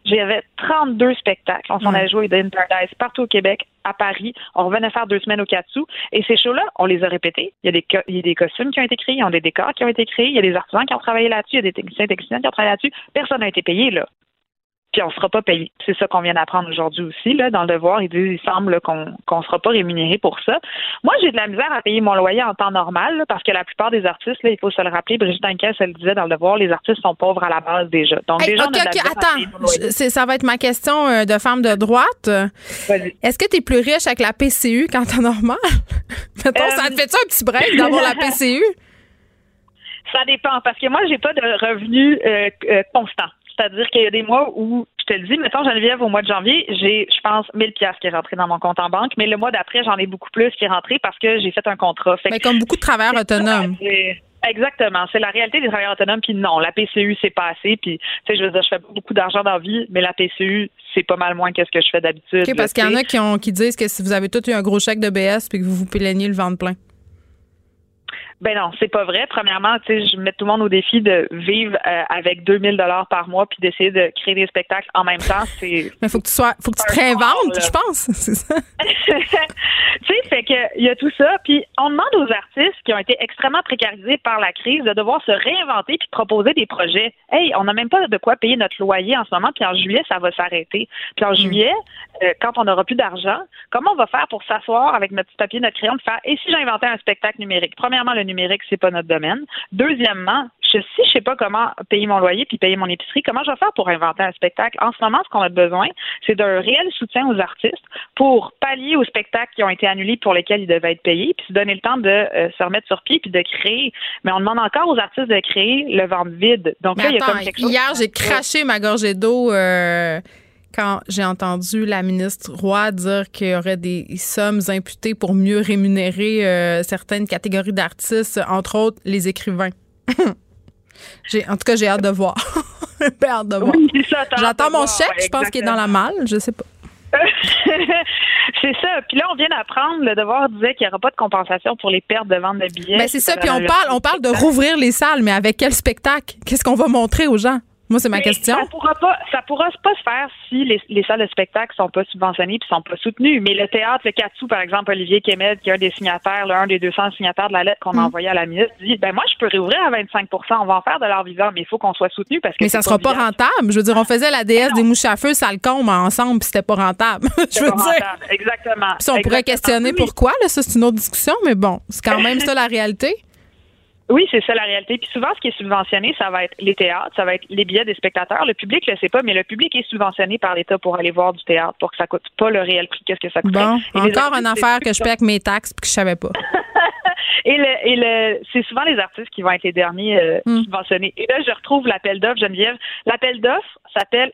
J'avais 32 spectacles. On s'en Ouais. a joué dans Paradise partout au Québec, à Paris. On revenait faire deux semaines au Katsu. Et ces shows-là, on les a répétés. Il y a des, il y a des costumes qui ont été créés, il y a des décors qui ont été créés, il y a des artisans qui ont travaillé là-dessus, il y a des techniciens techniciennes qui ont travaillé là-dessus. Personne n'a été payé, là. Puis on ne sera pas payé. C'est ça qu'on vient d'apprendre aujourd'hui aussi, là, dans le devoir. Ils disent, il semble qu'on ne sera pas rémunéré pour ça. Moi, j'ai de la misère à payer mon loyer en temps normal, là, parce que la plupart des artistes, là, il faut se le rappeler, Brigitte Anquès, elle le disait dans le devoir, les artistes sont pauvres à la base déjà. Donc, Hey, déjà, OK, on a de la OK, misère à attends. c'est- ça va être ma question euh, de femme de droite. Est-ce que tu es plus riche avec la PCU qu'en temps normal? Mettons, Euh, ça te fait-tu un petit break d'avoir la PCU? Ça dépend, parce que moi, j'ai pas de revenus euh, euh, constants. C'est-à-dire qu'il y a des mois où, je te le dis, mettons Geneviève, au mois de janvier, j'ai, je pense, 1000 pièces qui est rentré dans mon compte en banque, mais le mois d'après, j'en ai beaucoup plus qui est rentré parce que j'ai fait un contrat. Fait Mais comme beaucoup de travailleurs autonomes. Exactement, c'est la réalité des travailleurs autonomes. Puis non, la PCU c'est pas assez. Puis tu sais, je veux dire, je fais beaucoup d'argent dans la vie, mais la PCU c'est pas mal moins que ce que je fais d'habitude. Parce qu'il y en a qui, ont, qui disent que si vous avez tous eu un gros chèque de BS puis que vous vous plaignez le ventre plein. Ben non, c'est pas vrai. Premièrement, tu sais, je mets tout le monde au défi de vivre euh, avec 2000 dollars par mois puis d'essayer de créer des spectacles en même temps. C'est Mais faut que tu sois, faut que tu te réinventes, je pense. C'est ça. tu sais, fait que il y a tout ça. Puis on demande aux artistes qui ont été extrêmement précarisés par la crise de devoir se réinventer puis proposer des projets. Hey, on n'a même pas de quoi payer notre loyer en ce moment. Puis en juillet, ça va s'arrêter. Puis en juillet, euh, quand on n'aura plus d'argent, comment on va faire pour s'asseoir avec notre petit papier, notre crayon, de faire et si j'inventais un spectacle numérique? Premièrement, le numérique, c'est pas notre domaine. Deuxièmement, je, si je sais pas comment payer mon loyer puis payer mon épicerie, comment je vais faire pour inventer un spectacle? En ce moment, ce qu'on a besoin, c'est d'un réel soutien aux artistes pour pallier aux spectacles qui ont été annulés pour lesquels ils devaient être payés, puis se donner le temps de euh, se remettre sur pied puis de créer. Mais on demande encore aux artistes de créer le ventre vide. Donc Mais là, il y a comme quelque chose. hier, j'ai craché ma gorgée d'eau euh, quand j'ai entendu la ministre Roy dire qu'il y aurait des sommes imputées pour mieux rémunérer euh, certaines catégories d'artistes, entre autres les écrivains. j'ai, en tout cas, j'ai hâte de voir. J'ai hâte de voir. Oui, J'attends mon chèque, ouais, je pense qu'il est dans la malle, je sais pas. c'est ça. Puis là, on vient d'apprendre, le devoir disait qu'il n'y aura pas de compensation pour les pertes de vente de billets. Ben c'est ça, puis on parle, on parle de rouvrir les salles, mais avec quel spectacle? Qu'est-ce qu'on va montrer aux gens? Moi, c'est ma question. Ça pourra pas, ça pourra pas se faire si les, les salles de spectacle sont pas subventionnées puis sont pas soutenues. Mais le théâtre, le Katsu, par exemple, Olivier Kemed, qui est un des signataires, l'un des 200 signataires de la lettre qu'on Mm. a envoyée à la ministre, dit, ben moi, je peux réouvrir à 25% On va en faire de l'art vivant, mais il faut qu'on soit soutenu parce que Mais ça c'est sera pas rentable. Je veux dire, on faisait la déesse des mouches à feu, ça le combe ensemble, puis c'était pas rentable. Je veux pas dire. rentable. Exactement. Puis on pourrait questionner Oui. pourquoi, là, ça, c'est une autre discussion, mais bon, c'est quand même ça la réalité. Oui, c'est ça la réalité. Puis souvent, ce qui est subventionné, ça va être les théâtres, ça va être les billets des spectateurs. Le public le sait pas, mais le public est subventionné par l'État pour aller voir du théâtre, pour que ça coûte pas le réel prix qu'est-ce que ça coûte. Bon, encore une affaire que je paie avec mes taxes puis que je savais pas. Et le, et le, c'est souvent les artistes qui vont être les derniers euh, Hmm. subventionnés. Et là, je retrouve l'appel d'offres, Geneviève. L'appel d'offres s'appelle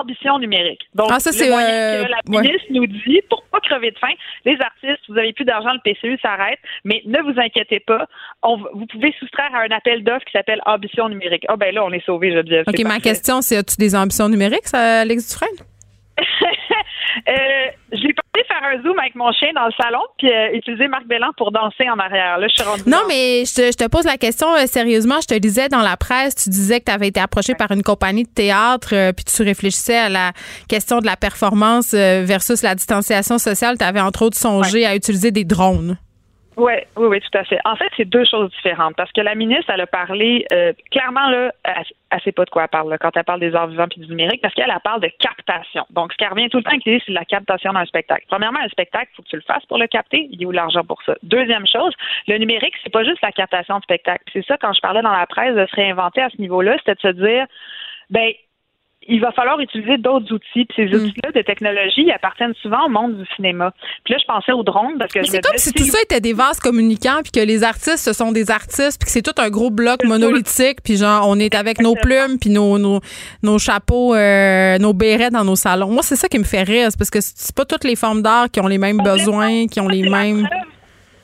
ambition numérique. Donc, Ah, ça, le c'est, moyen euh, que la ouais. ministre nous dit, pour pas crever de faim, les artistes, vous avez plus d'argent, le PCU s'arrête, mais ne vous inquiétez pas, on, vous pouvez soustraire à un appel d'offres qui s'appelle ambition numérique. Ah ben là, on est sauvé, Geneviève. OK, c'est ma parfait. question, c'est as-tu des ambitions numériques, ça, Alex Dufresne? Euh, je l'ai parlé faire un zoom avec mon chien dans le salon, puis euh, utiliser Marc Bellan pour danser en arrière. Là, je suis rendue Non, dans- mais je te, je te pose la question euh, sérieusement. Je te lisais dans la presse, tu disais que tu avais été approché par une compagnie de théâtre, euh, puis tu réfléchissais à la question de la performance euh, versus la distanciation sociale. Tu avais entre autres songé à utiliser des drones. Oui, oui, oui, tout à fait. En fait, c'est deux choses différentes parce que la ministre, elle a parlé euh, clairement là, elle, elle sait pas de quoi elle parle là, quand elle parle des arts vivants puis du numérique parce qu'elle elle parle de captation. Donc, ce qui revient tout le temps c'est la captation d'un spectacle. Premièrement, un spectacle, faut que tu le fasses pour le capter. Il y a où l'argent pour ça? Deuxième chose, le numérique, c'est pas juste la captation de spectacle. C'est ça quand je parlais dans la presse de se réinventer à ce niveau-là, c'était de se dire, ben il va falloir utiliser d'autres outils. Puis ces Mm. outils-là de technologie, ils appartiennent souvent au monde du cinéma. Puis là, je pensais aux drones parce que Mais je c'est me comme si tout ça était des vases communicants, puis que les artistes, ce sont des artistes, puis que c'est tout un gros bloc monolithique, puis genre, on est avec nos plumes, puis nos, nos, nos chapeaux, euh, nos bérets dans nos salons. Moi, c'est ça qui me fait rire, parce que c'est pas toutes les formes d'art qui ont les mêmes besoins, qui ont les mêmes... preuve.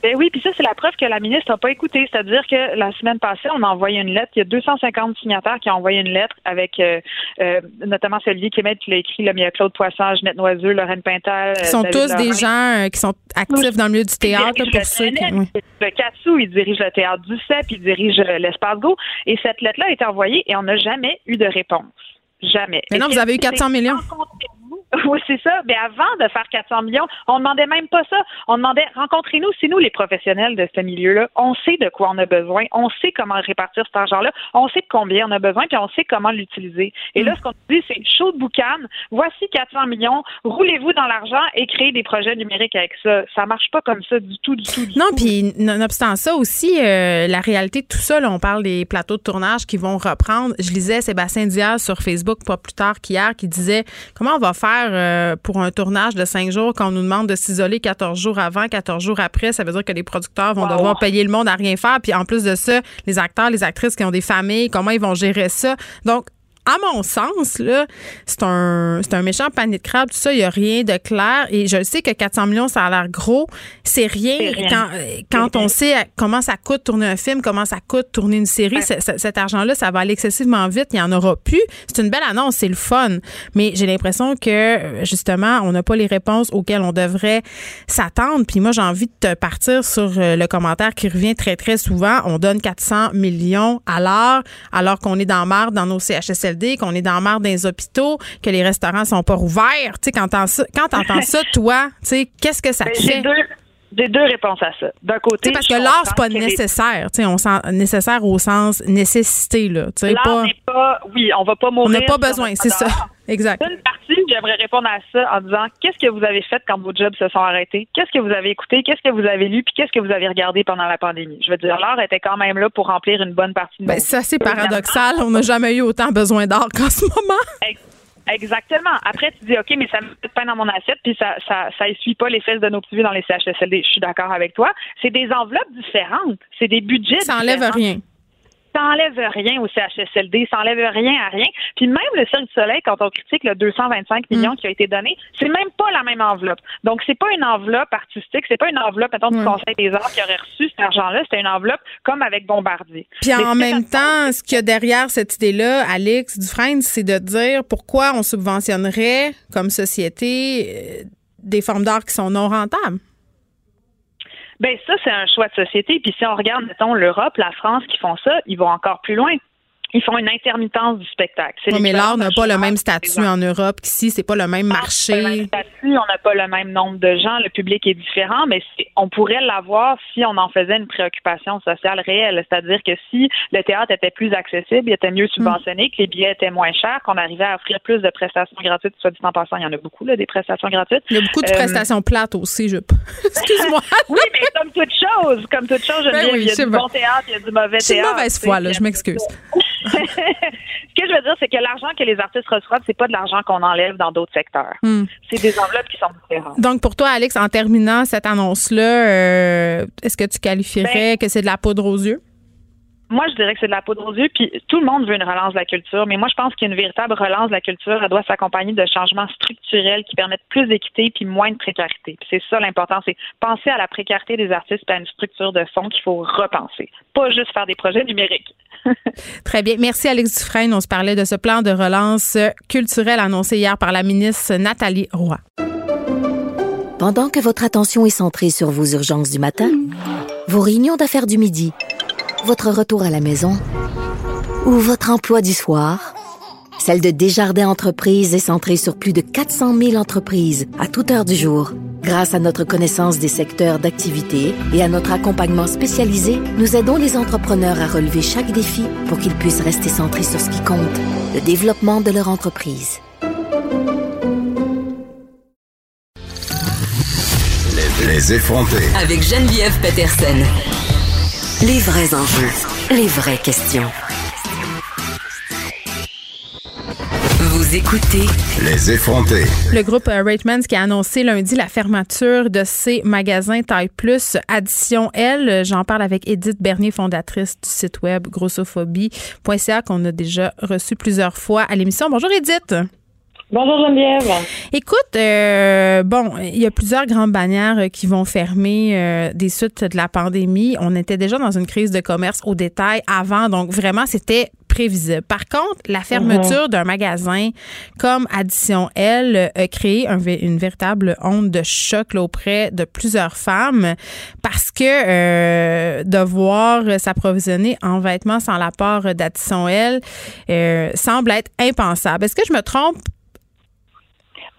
Ben oui, puis ça, c'est la preuve que la ministre n'a pas écouté. C'est-à-dire que la semaine passée, on a envoyé une lettre. Il y a 250 signataires qui ont envoyé une lettre avec euh, euh, notamment Olivier Kémet qui l'a écrit, là, mais il y a Claude Poisson, Ginette Noiseux, Lorraine Pintal. Qui sont tous des gens euh, qui sont actifs dans le milieu du théâtre, pour ceux qui... oui. Le Katsu, il dirige le théâtre du CEP, il dirige euh, l'Espace Go. Et cette lettre-là a été envoyée et on n'a jamais eu de réponse. Jamais. Mais non, vous avez eu qu'est-ce que 400 c'est? millions. Oui, c'est ça. Mais avant de faire 400 millions, on demandait même pas ça. On demandait rencontrez-nous, c'est nous les professionnels de ce milieu-là. On sait de quoi on a besoin, on sait comment répartir cet argent-là, on sait de combien on a besoin, puis on sait comment l'utiliser. Et Mm. là, ce qu'on dit, c'est chaud de boucan. Voici 400 millions. Roulez-vous dans l'argent et créez des projets numériques avec ça. Ça marche pas comme ça du tout, du tout, du Non, puis nonobstant ça aussi, euh, la réalité de tout ça, là, on parle des plateaux de tournage qui vont reprendre. Je lisais Sébastien Diaz sur Facebook pas plus tard qu'hier qui disait comment on va faire euh, pour un tournage de cinq jours quand on nous demande de s'isoler 14 jours avant, 14 jours après. Ça veut dire que les producteurs vont Wow. devoir payer le monde à rien faire. Puis en plus de ça, les acteurs, les actrices qui ont des familles, comment ils vont gérer ça? Donc, à mon sens, là, c'est un, c'est un méchant panier de crabe, tout ça, il n'y a rien de clair. Et je sais que 400 millions, ça a l'air gros. C'est rien, quand, euh, quand on sait à- comment ça coûte tourner un film, comment ça coûte tourner une série. Ouais. c'est- c'est- cet argent-là, ça va aller excessivement vite. Il n'y en aura plus. C'est une belle annonce, c'est le fun. Mais j'ai l'impression que, euh, justement, on n'a pas les réponses auxquelles on devrait s'attendre. Puis moi, j'ai envie de te partir sur euh, le commentaire qui revient très, très souvent. On donne 400 millions à l'heure, alors qu'on est dans marre dans nos CHSLD, qu'on est dans marre dans les hôpitaux, que les restaurants sont pas ouverts. Tu sais, quand t'entends ça, quand t'entends ça, toi, tu sais, qu'est-ce que ça te Ben, fait? J'ai deux, j'ai deux réponses à ça. D'un côté, parce que l'art, c'est pas nécessaire. Tu sais, on sent nécessaire au sens nécessité, là. Tu sais, L'art pas, n'est pas, oui, on va pas on mourir. n'a pas besoin, c'est ça. Exact. D'une partie, j'aimerais répondre à ça en disant qu'est-ce que vous avez fait quand vos jobs se sont arrêtés? Qu'est-ce que vous avez écouté? Qu'est-ce que vous avez lu? Puis qu'est-ce que vous avez regardé pendant la pandémie? Je veux dire, l'art était quand même là pour remplir une bonne partie de Ben, c'est assez paradoxal. On n'a jamais eu autant besoin d'art qu'en ce moment. Ex- Exactement. Après, tu dis, OK, mais ça me fait pain dans mon assiette, puis ça, ça, ça essuie pas les fesses de nos petits dans les CHSLD. Je suis d'accord avec toi. C'est des enveloppes différentes. C'est des budgets Ça enlève différents. rien. Ça enlève rien au CHSLD, ça enlève rien à rien. Puis même le Cirque du Soleil, quand on critique le 225 millions qui a été donné, c'est même pas la même enveloppe. Donc c'est pas une enveloppe artistique, c'est pas une enveloppe mettons, du Ouais. Conseil des arts qui aurait reçu cet argent-là, c'était une enveloppe comme avec Bombardier. Puis en même temps, ce qu'il y a derrière cette idée-là, Alex Dufresne, c'est de dire pourquoi on subventionnerait comme société euh, des formes d'art qui sont non rentables. Ben ça, c'est un choix de société. Puis si on regarde, mettons, l'Europe, la France qui font ça, ils vont encore plus loin. Ils font une intermittence du spectacle. C'est Oui, mais l'art n'a pas le même statut en Europe qu'ici, c'est pas le même n'a pas le même marché. statut, on n'a pas le même nombre de gens, le public est différent, mais c'est- on pourrait l'avoir si on en faisait une préoccupation sociale réelle. C'est-à-dire que si le théâtre était plus accessible, il était mieux subventionné, que les billets étaient moins chers, qu'on arrivait à offrir plus de prestations gratuites, soit dit en passant, il y en a beaucoup, là, des prestations gratuites. Il y a beaucoup de Euh, prestations plates aussi, je... Excuse-moi. Oui, mais comme toute chose, comme toute chose, je veux Ben dire, oui, il y a du bon théâtre, il y a du mauvais théâtre. mauvaise tu sais, foi, là, je m'excuse. Ce que je veux dire, c'est que l'argent que les artistes reçoivent, c'est pas de l'argent qu'on enlève dans d'autres secteurs. Hmm. C'est des enveloppes qui sont différentes. Donc, pour toi, Alex, en terminant cette annonce-là, euh, est-ce que tu qualifierais Ben, que c'est de la poudre aux yeux? Moi, je dirais que c'est de la poudre aux yeux, puis tout le monde veut une relance de la culture, mais moi, je pense qu'une véritable relance de la culture, elle doit s'accompagner de changements structurels qui permettent plus d'équité puis moins de précarité. Puis c'est ça l'important, c'est penser à la précarité des artistes puis à une structure de fond qu'il faut repenser, pas juste faire des projets numériques. Très bien. Merci, Alex Dufresne. On se parlait de ce plan de relance culturelle annoncé hier par la ministre Nathalie Roy. Pendant que votre attention est centrée sur vos urgences du matin, vos réunions d'affaires du midi, votre retour à la maison ou votre emploi du soir, celle de Desjardins Entreprises est centrée sur plus de 400 000 entreprises à toute heure du jour. Grâce à notre connaissance des secteurs d'activité et à notre accompagnement spécialisé, nous aidons les entrepreneurs à relever chaque défi pour qu'ils puissent rester centrés sur ce qui compte, le développement de leur entreprise. Les effronter. Avec Geneviève Peterson. Les vrais enjeux, les vraies questions. Vous écoutez Les effronter. Le groupe euh, Ratemans qui a annoncé lundi la fermeture de ses magasins Taille Plus Addition L. J'en parle avec Edith Bernier, fondatrice du site web grossophobie.ca qu'on a déjà reçu plusieurs fois à l'émission. Bonjour Edith. Bonjour Geneviève. Écoute, euh, bon, il y a plusieurs grandes bannières euh, qui vont fermer euh, des suites de la pandémie. On était déjà dans une crise de commerce au détail avant, donc vraiment, c'était prévisible. Par contre, la fermeture d'un magasin comme Addition L euh, a créé un une véritable onde de choc là, auprès de plusieurs femmes parce que euh, devoir s'approvisionner en vêtements sans l'apport d'Addition L euh, semble être impensable. Est-ce que je me trompe?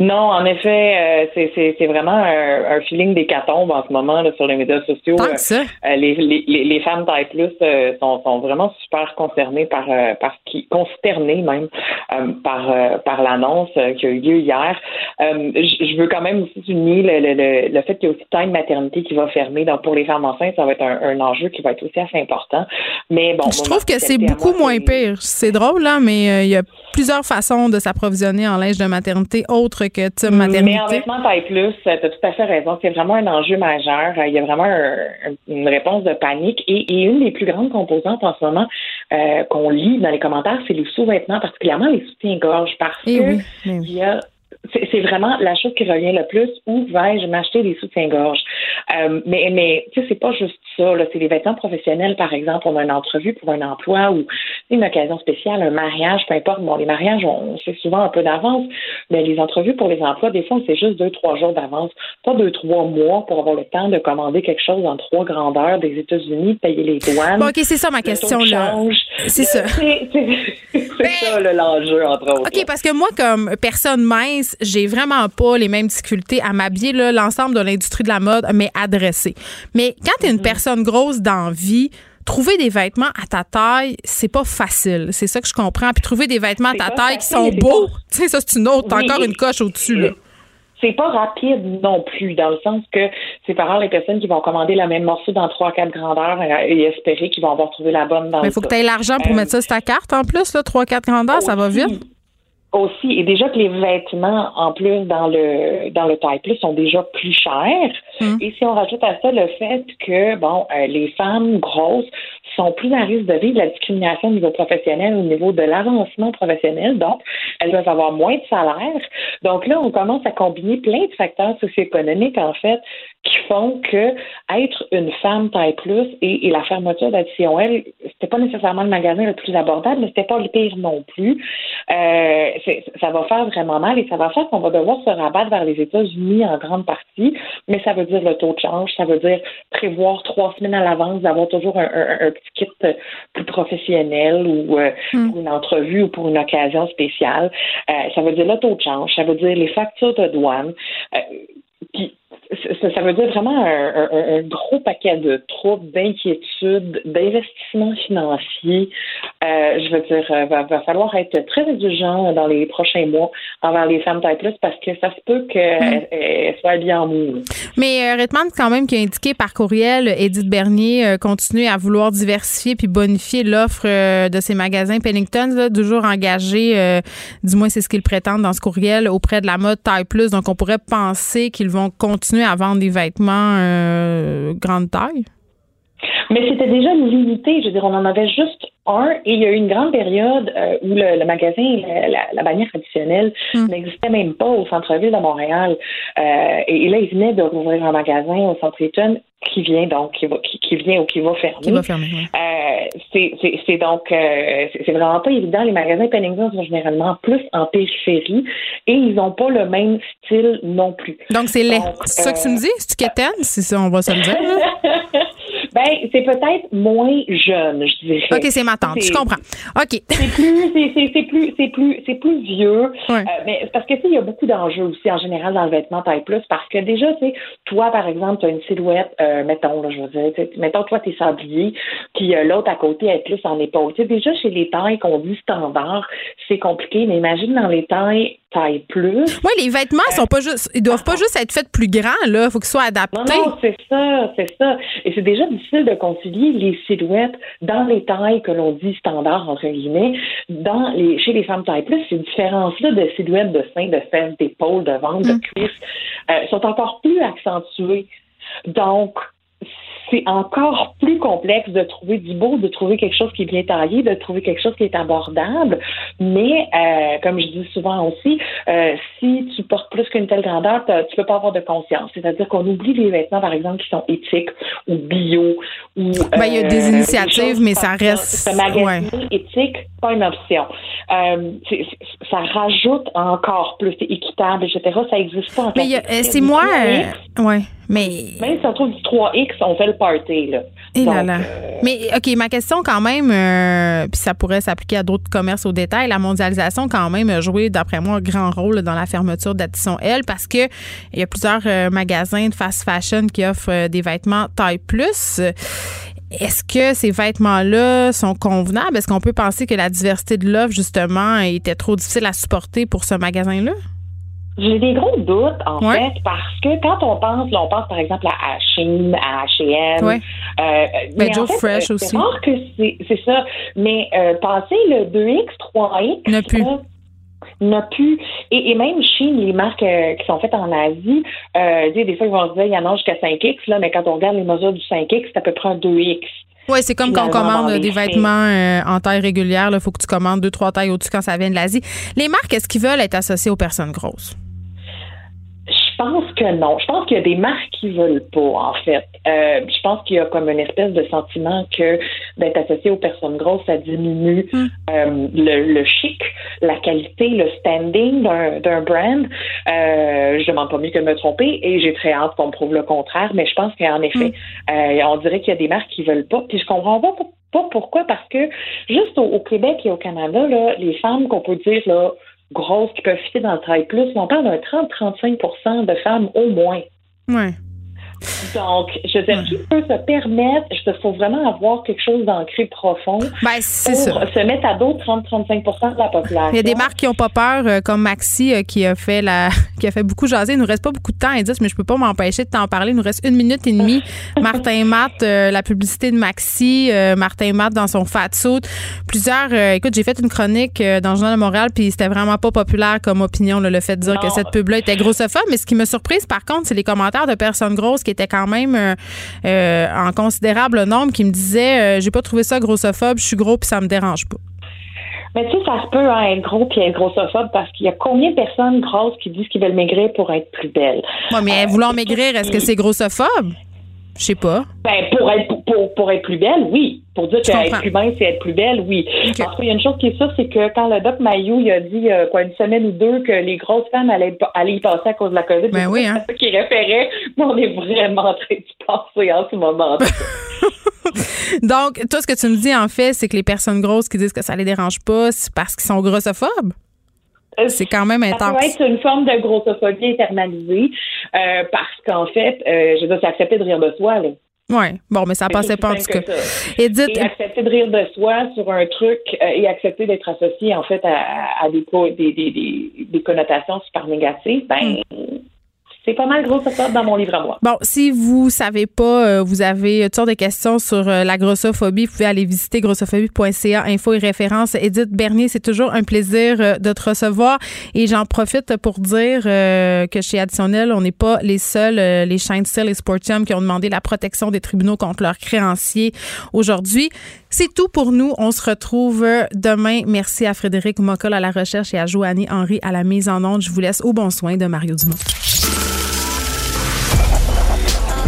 Non, en effet, euh, c'est- vraiment un, un feeling d'hécatombe en ce moment là, sur les médias sociaux. Tant que ça. Euh, les, les, les femmes taille plus euh, sont, sont vraiment super concernées par euh, par qui consternées même euh, par euh, par l'annonce euh, qui a eu lieu hier. Euh, je veux quand même aussi souligner le, le, le, le fait qu'il y a aussi Time Maternité qui va fermer. Donc pour les femmes enceintes, ça va être un, un enjeu qui va être aussi assez important. Mais bon, Je trouve que c'est beaucoup moi, moins pire. C'est drôle, là, mais euh, il y a plusieurs façons de s'approvisionner en linge de maternité autre que Mais en Maternité. vêtements taille plus, tu as tout à fait raison. C'est vraiment un enjeu majeur. Il y a vraiment un- une réponse de panique. Et, et une des plus grandes composantes en ce moment euh, qu'on lit dans les commentaires, c'est les sous-vêtements, particulièrement les soutiens-gorge, parce Eh que oui, mais oui. il y a c'est vraiment la chose qui revient le plus. Où vais-je m'acheter des soutiens-gorge? Euh, mais mais tu sais, c'est pas juste ça. là. C'est les vêtements professionnels, par exemple. On a une entrevue pour un emploi ou une occasion spéciale, un mariage, peu importe. Bon, les mariages, on sait souvent un peu d'avance, mais les entrevues pour les emplois, des fois, c'est juste deux, trois jours d'avance. Pas deux, trois mois pour avoir le temps de commander quelque chose en trois grandeurs des États-Unis, de payer les douanes. Bon, OK, c'est ça ma question, là. C'est ça. C'est- c'est ça l'enjeu, entre autres. OK, parce que moi, comme personne mince, j'ai vraiment pas les mêmes difficultés à m'habiller, là, l'ensemble de l'industrie de la mode, mais adressé. Mais quand tu es une personne grosse dans vie, trouver des vêtements à ta taille, c'est pas facile. C'est ça que je comprends. Puis trouver des vêtements à ta taille qui sont beaux, tu sais, ça, c'est une autre. T'as Oui, encore une coche au-dessus, là. C'est pas rapide non plus, dans le sens que c'est par exemple les personnes qui vont commander le même morceau dans trois, quatre grandeurs euh, et espérer qu'ils vont avoir trouvé la bonne dans Mais il faut que tu aies l'argent pour Euh, mettre ça sur ta carte en plus, là, 3-4 grandeurs, ça va vite. Aussi, et déjà que les vêtements, en plus, dans le dans le taille plus, sont déjà plus chers. Hum. Et si on rajoute à ça le fait que, bon, euh, les femmes grosses sont plus à risque de vivre la discrimination au niveau professionnel, au niveau de l'avancement professionnel, donc elles doivent avoir moins de salaire. Donc là, on commence à combiner plein de facteurs socio-économiques, en fait, qui font que être une femme taille plus et, la fermeture d'Addition L, c'était pas nécessairement le magasin le plus abordable, mais c'était pas le pire non plus. Euh, ça va faire vraiment mal et ça va faire qu'on va devoir se rabattre vers les États-Unis en grande partie, mais ça veut dire le taux de change, ça veut dire prévoir trois semaines à l'avance d'avoir toujours un, petit kit plus professionnel ou euh, hmm. pour une entrevue ou pour une occasion spéciale. Euh, ça veut dire le taux de change, ça veut dire les factures de douane. Ça, veut dire vraiment un, gros paquet de troubles, d'inquiétudes, d'investissements financiers. Euh, je veux dire, euh, va, va falloir être très indulgent dans les prochains mois envers les femmes taille plus parce que ça se peut qu'elles mm. soient bien en mou. Mais euh, Redmond, quand même, qui a indiqué par courriel, Edith Bernier euh, continue à vouloir diversifier puis bonifier l'offre de ses magasins Pennington, toujours engagé, du moins c'est ce qu'ils prétendent dans ce courriel, auprès de la mode taille plus. Donc on pourrait penser qu'ils vont continuer à vendre des vêtements euh, grande taille? Mais c'était déjà limité. Je veux dire, on en avait juste un et il y a eu une grande période euh, où le, magasin, la, bannière traditionnelle hmm. n'existait même pas au centre-ville de Montréal. Euh, et, là, il venait de rouvrir un magasin au centre Eaton qui vient donc qui, va, qui, vient ou qui va fermer. Qui va fermer. c'est donc c'est vraiment pas évident. Les magasins Pennington sont généralement plus en périphérie et ils n'ont pas le même style non plus. Donc c'est C'est ça que tu me dis? C'est on va se le dire. Ben, c'est peut-être moins jeune, je dirais. OK, c'est ma tante, je comprends. OK. C'est plus, c'est plus, c'est plus, c'est plus vieux. Euh, mais parce que, tu sais, il y a beaucoup d'enjeux aussi, en général, dans le vêtement taille plus, parce que déjà, tu sais, toi, par exemple, tu as une silhouette, euh, mettons, là, je veux dire, mettons, toi, t'es sablier, puis euh, l'autre à côté est plus en épaule. Tu sais, déjà, chez les tailles qu'on dit standard, c'est compliqué, mais imagine dans les tailles taille plus. Oui, les vêtements sont pas juste, ils doivent pas juste être faits plus grands, là. Il faut qu'ils soient adaptés. Non, c'est ça, c'est ça. Et c'est déjà difficile de concilier les silhouettes dans les tailles que l'on dit standard, entre guillemets, dans les, chez les femmes taille plus. Ces différences-là de silhouettes de seins, de fesses, d'épaules, de ventre, de mm. cuisses, euh, sont encore plus accentuées. Donc, c'est encore plus complexe de trouver du beau, de trouver quelque chose qui est bien taillé, de trouver quelque chose qui est abordable. Mais, euh, comme je dis souvent aussi, euh, si tu portes plus qu'une telle grandeur, tu peux pas avoir de conscience. C'est-à-dire qu'on oublie les vêtements, par exemple, qui sont éthiques ou bio. Ou, ben, il y a des euh, initiatives, mais ça reste. Ce magasin éthique, pas une option. ça rajoute encore plus. C'est équitable, etc. Ça n'existe pas en Mais c'est moi. ouais. Mais. Même si on trouve du 3X, on fait le party, là. Et là là. Euh, Mais, OK, ma question, quand même, euh, puis ça pourrait s'appliquer à d'autres commerces au détail, la mondialisation, quand même, a joué, d'après moi, un grand rôle dans la fermeture d'Addison L parce que il y a plusieurs euh, magasins de fast fashion qui offrent des vêtements taille plus. Est-ce que ces vêtements-là sont convenables? Est-ce qu'on peut penser que la diversité de l'offre, justement, était trop difficile à supporter pour ce magasin-là? J'ai des gros doutes, en fait, parce que quand on pense, là, on pense par exemple à Shein, à H&M. Ouais. Euh, mais Joe Fresh euh, aussi. Que c'est ça. Mais euh, passer le 2X, 3X, n'a plus. n'a plus. Et, et, même Shein, les marques euh, qui sont faites en Asie, euh, des fois, ils vont se dire, il y en a jusqu'à 5X, là, mais quand on regarde les mesures du 5X, c'est à peu près un 2X. Oui, c'est comme quand on commande des vêtements euh, en taille régulière. Il faut que tu commandes deux, trois tailles au-dessus quand ça vient de l'Asie. Les marques, est-ce qu'ils veulent être associées aux personnes grosses? Je pense que non. Je pense qu'il y a des marques qui veulent pas, en fait. Euh, je pense qu'il y a comme une espèce de sentiment que d'être associé aux personnes grosses, ça diminue hmm. euh, le, chic, la qualité, le standing d'un brand. Euh, je demande pas mieux que de me tromper et j'ai très hâte qu'on me prouve le contraire, mais je pense qu'en effet, hmm. euh, on dirait qu'il y a des marques qui veulent pas. Puis je comprends pas, pas pourquoi, parce que juste au, au Québec et au Canada, là, les femmes qu'on peut dire là grosses qui peuvent fitter dans le travail plus, on parle d'un 30-35% de femmes au moins. Oui. Donc, je veux dire, qui peut se permettre, il faut vraiment avoir quelque chose d'ancré profond ben, pour se mettre à d'autres 30-35 de la population. Il y a des marques qui n'ont pas peur, euh, comme Maxi, euh, qui a fait la qui a fait beaucoup jaser. Il nous reste pas beaucoup de temps, Edith, mais je peux pas m'empêcher de t'en parler. Il nous reste une minute et demie. Martin Matt, euh, la publicité de Maxi, Martin Matt dans son fat suit. Plusieurs, écoute, j'ai fait une chronique dans le Journal de Montréal, puis c'était vraiment pas populaire comme opinion, le fait de dire que cette pub-là était grossophobe. Mais ce qui me surprise, par contre, c'est les commentaires de personnes grosses qui étaient quand même en considérable nombre qui me disaient j'ai pas trouvé ça grossophobe, je suis gros puis ça me dérange pas. Mais tu sais, ça se peut hein, être gros puis être grossophobe parce qu'il y a combien de personnes grosses qui disent qu'ils veulent maigrir pour être plus belles? Ouais, mais Euh, vouloir maigrir, est-ce que c'est grossophobe? Je sais pas. Ben, pour être pour, pour être plus belle, oui. Pour dire qu'être plus mince, c'est être plus belle, oui. Ok. Parce qu'il y a une chose qui est sûre, c'est que quand le doc Mayou il a dit euh, quoi une semaine ou deux que les grosses femmes allaient, allaient y passer à cause de la COVID, Ben c'est oui, hein. à ça qu'il référait. Mais on est vraiment en train de passer en ce moment. Donc, toi, ce que tu me dis, en fait, c'est que les personnes grosses qui disent que ça les dérange pas, c'est parce qu'ils sont grossophobes? C'est quand même Ça intense. peut être une forme de grossophobie internalisée euh, parce qu'en fait, euh, je veux dire, c'est accepter de rire de soi. Là. Ouais. Bon, mais ça passait pas en tout cas. ça. Edith, Et accepter de rire de soi sur un truc euh, et accepter d'être associé en fait à, à des, co- des, des, des, des connotations super négatives, ben c'est pas mal grossophobe dans mon livre à moi. Bon, si vous savez pas, euh, vous avez toutes sortes de questions sur euh, la grossophobie, vous pouvez aller visiter grossophobie.ca, info et références. Edith Bernier, c'est toujours un plaisir euh, de te recevoir. Et j'en profite pour dire que chez Additionnel, on n'est pas les seuls, les chaînes Steel et Sportium qui ont demandé la protection des tribunaux contre leurs créanciers aujourd'hui. C'est tout pour nous. On se retrouve demain. Merci à Frédéric Moccol à la recherche et à Joannie Henry à la mise en onde. Je vous laisse au bon soin de Mario Dumont.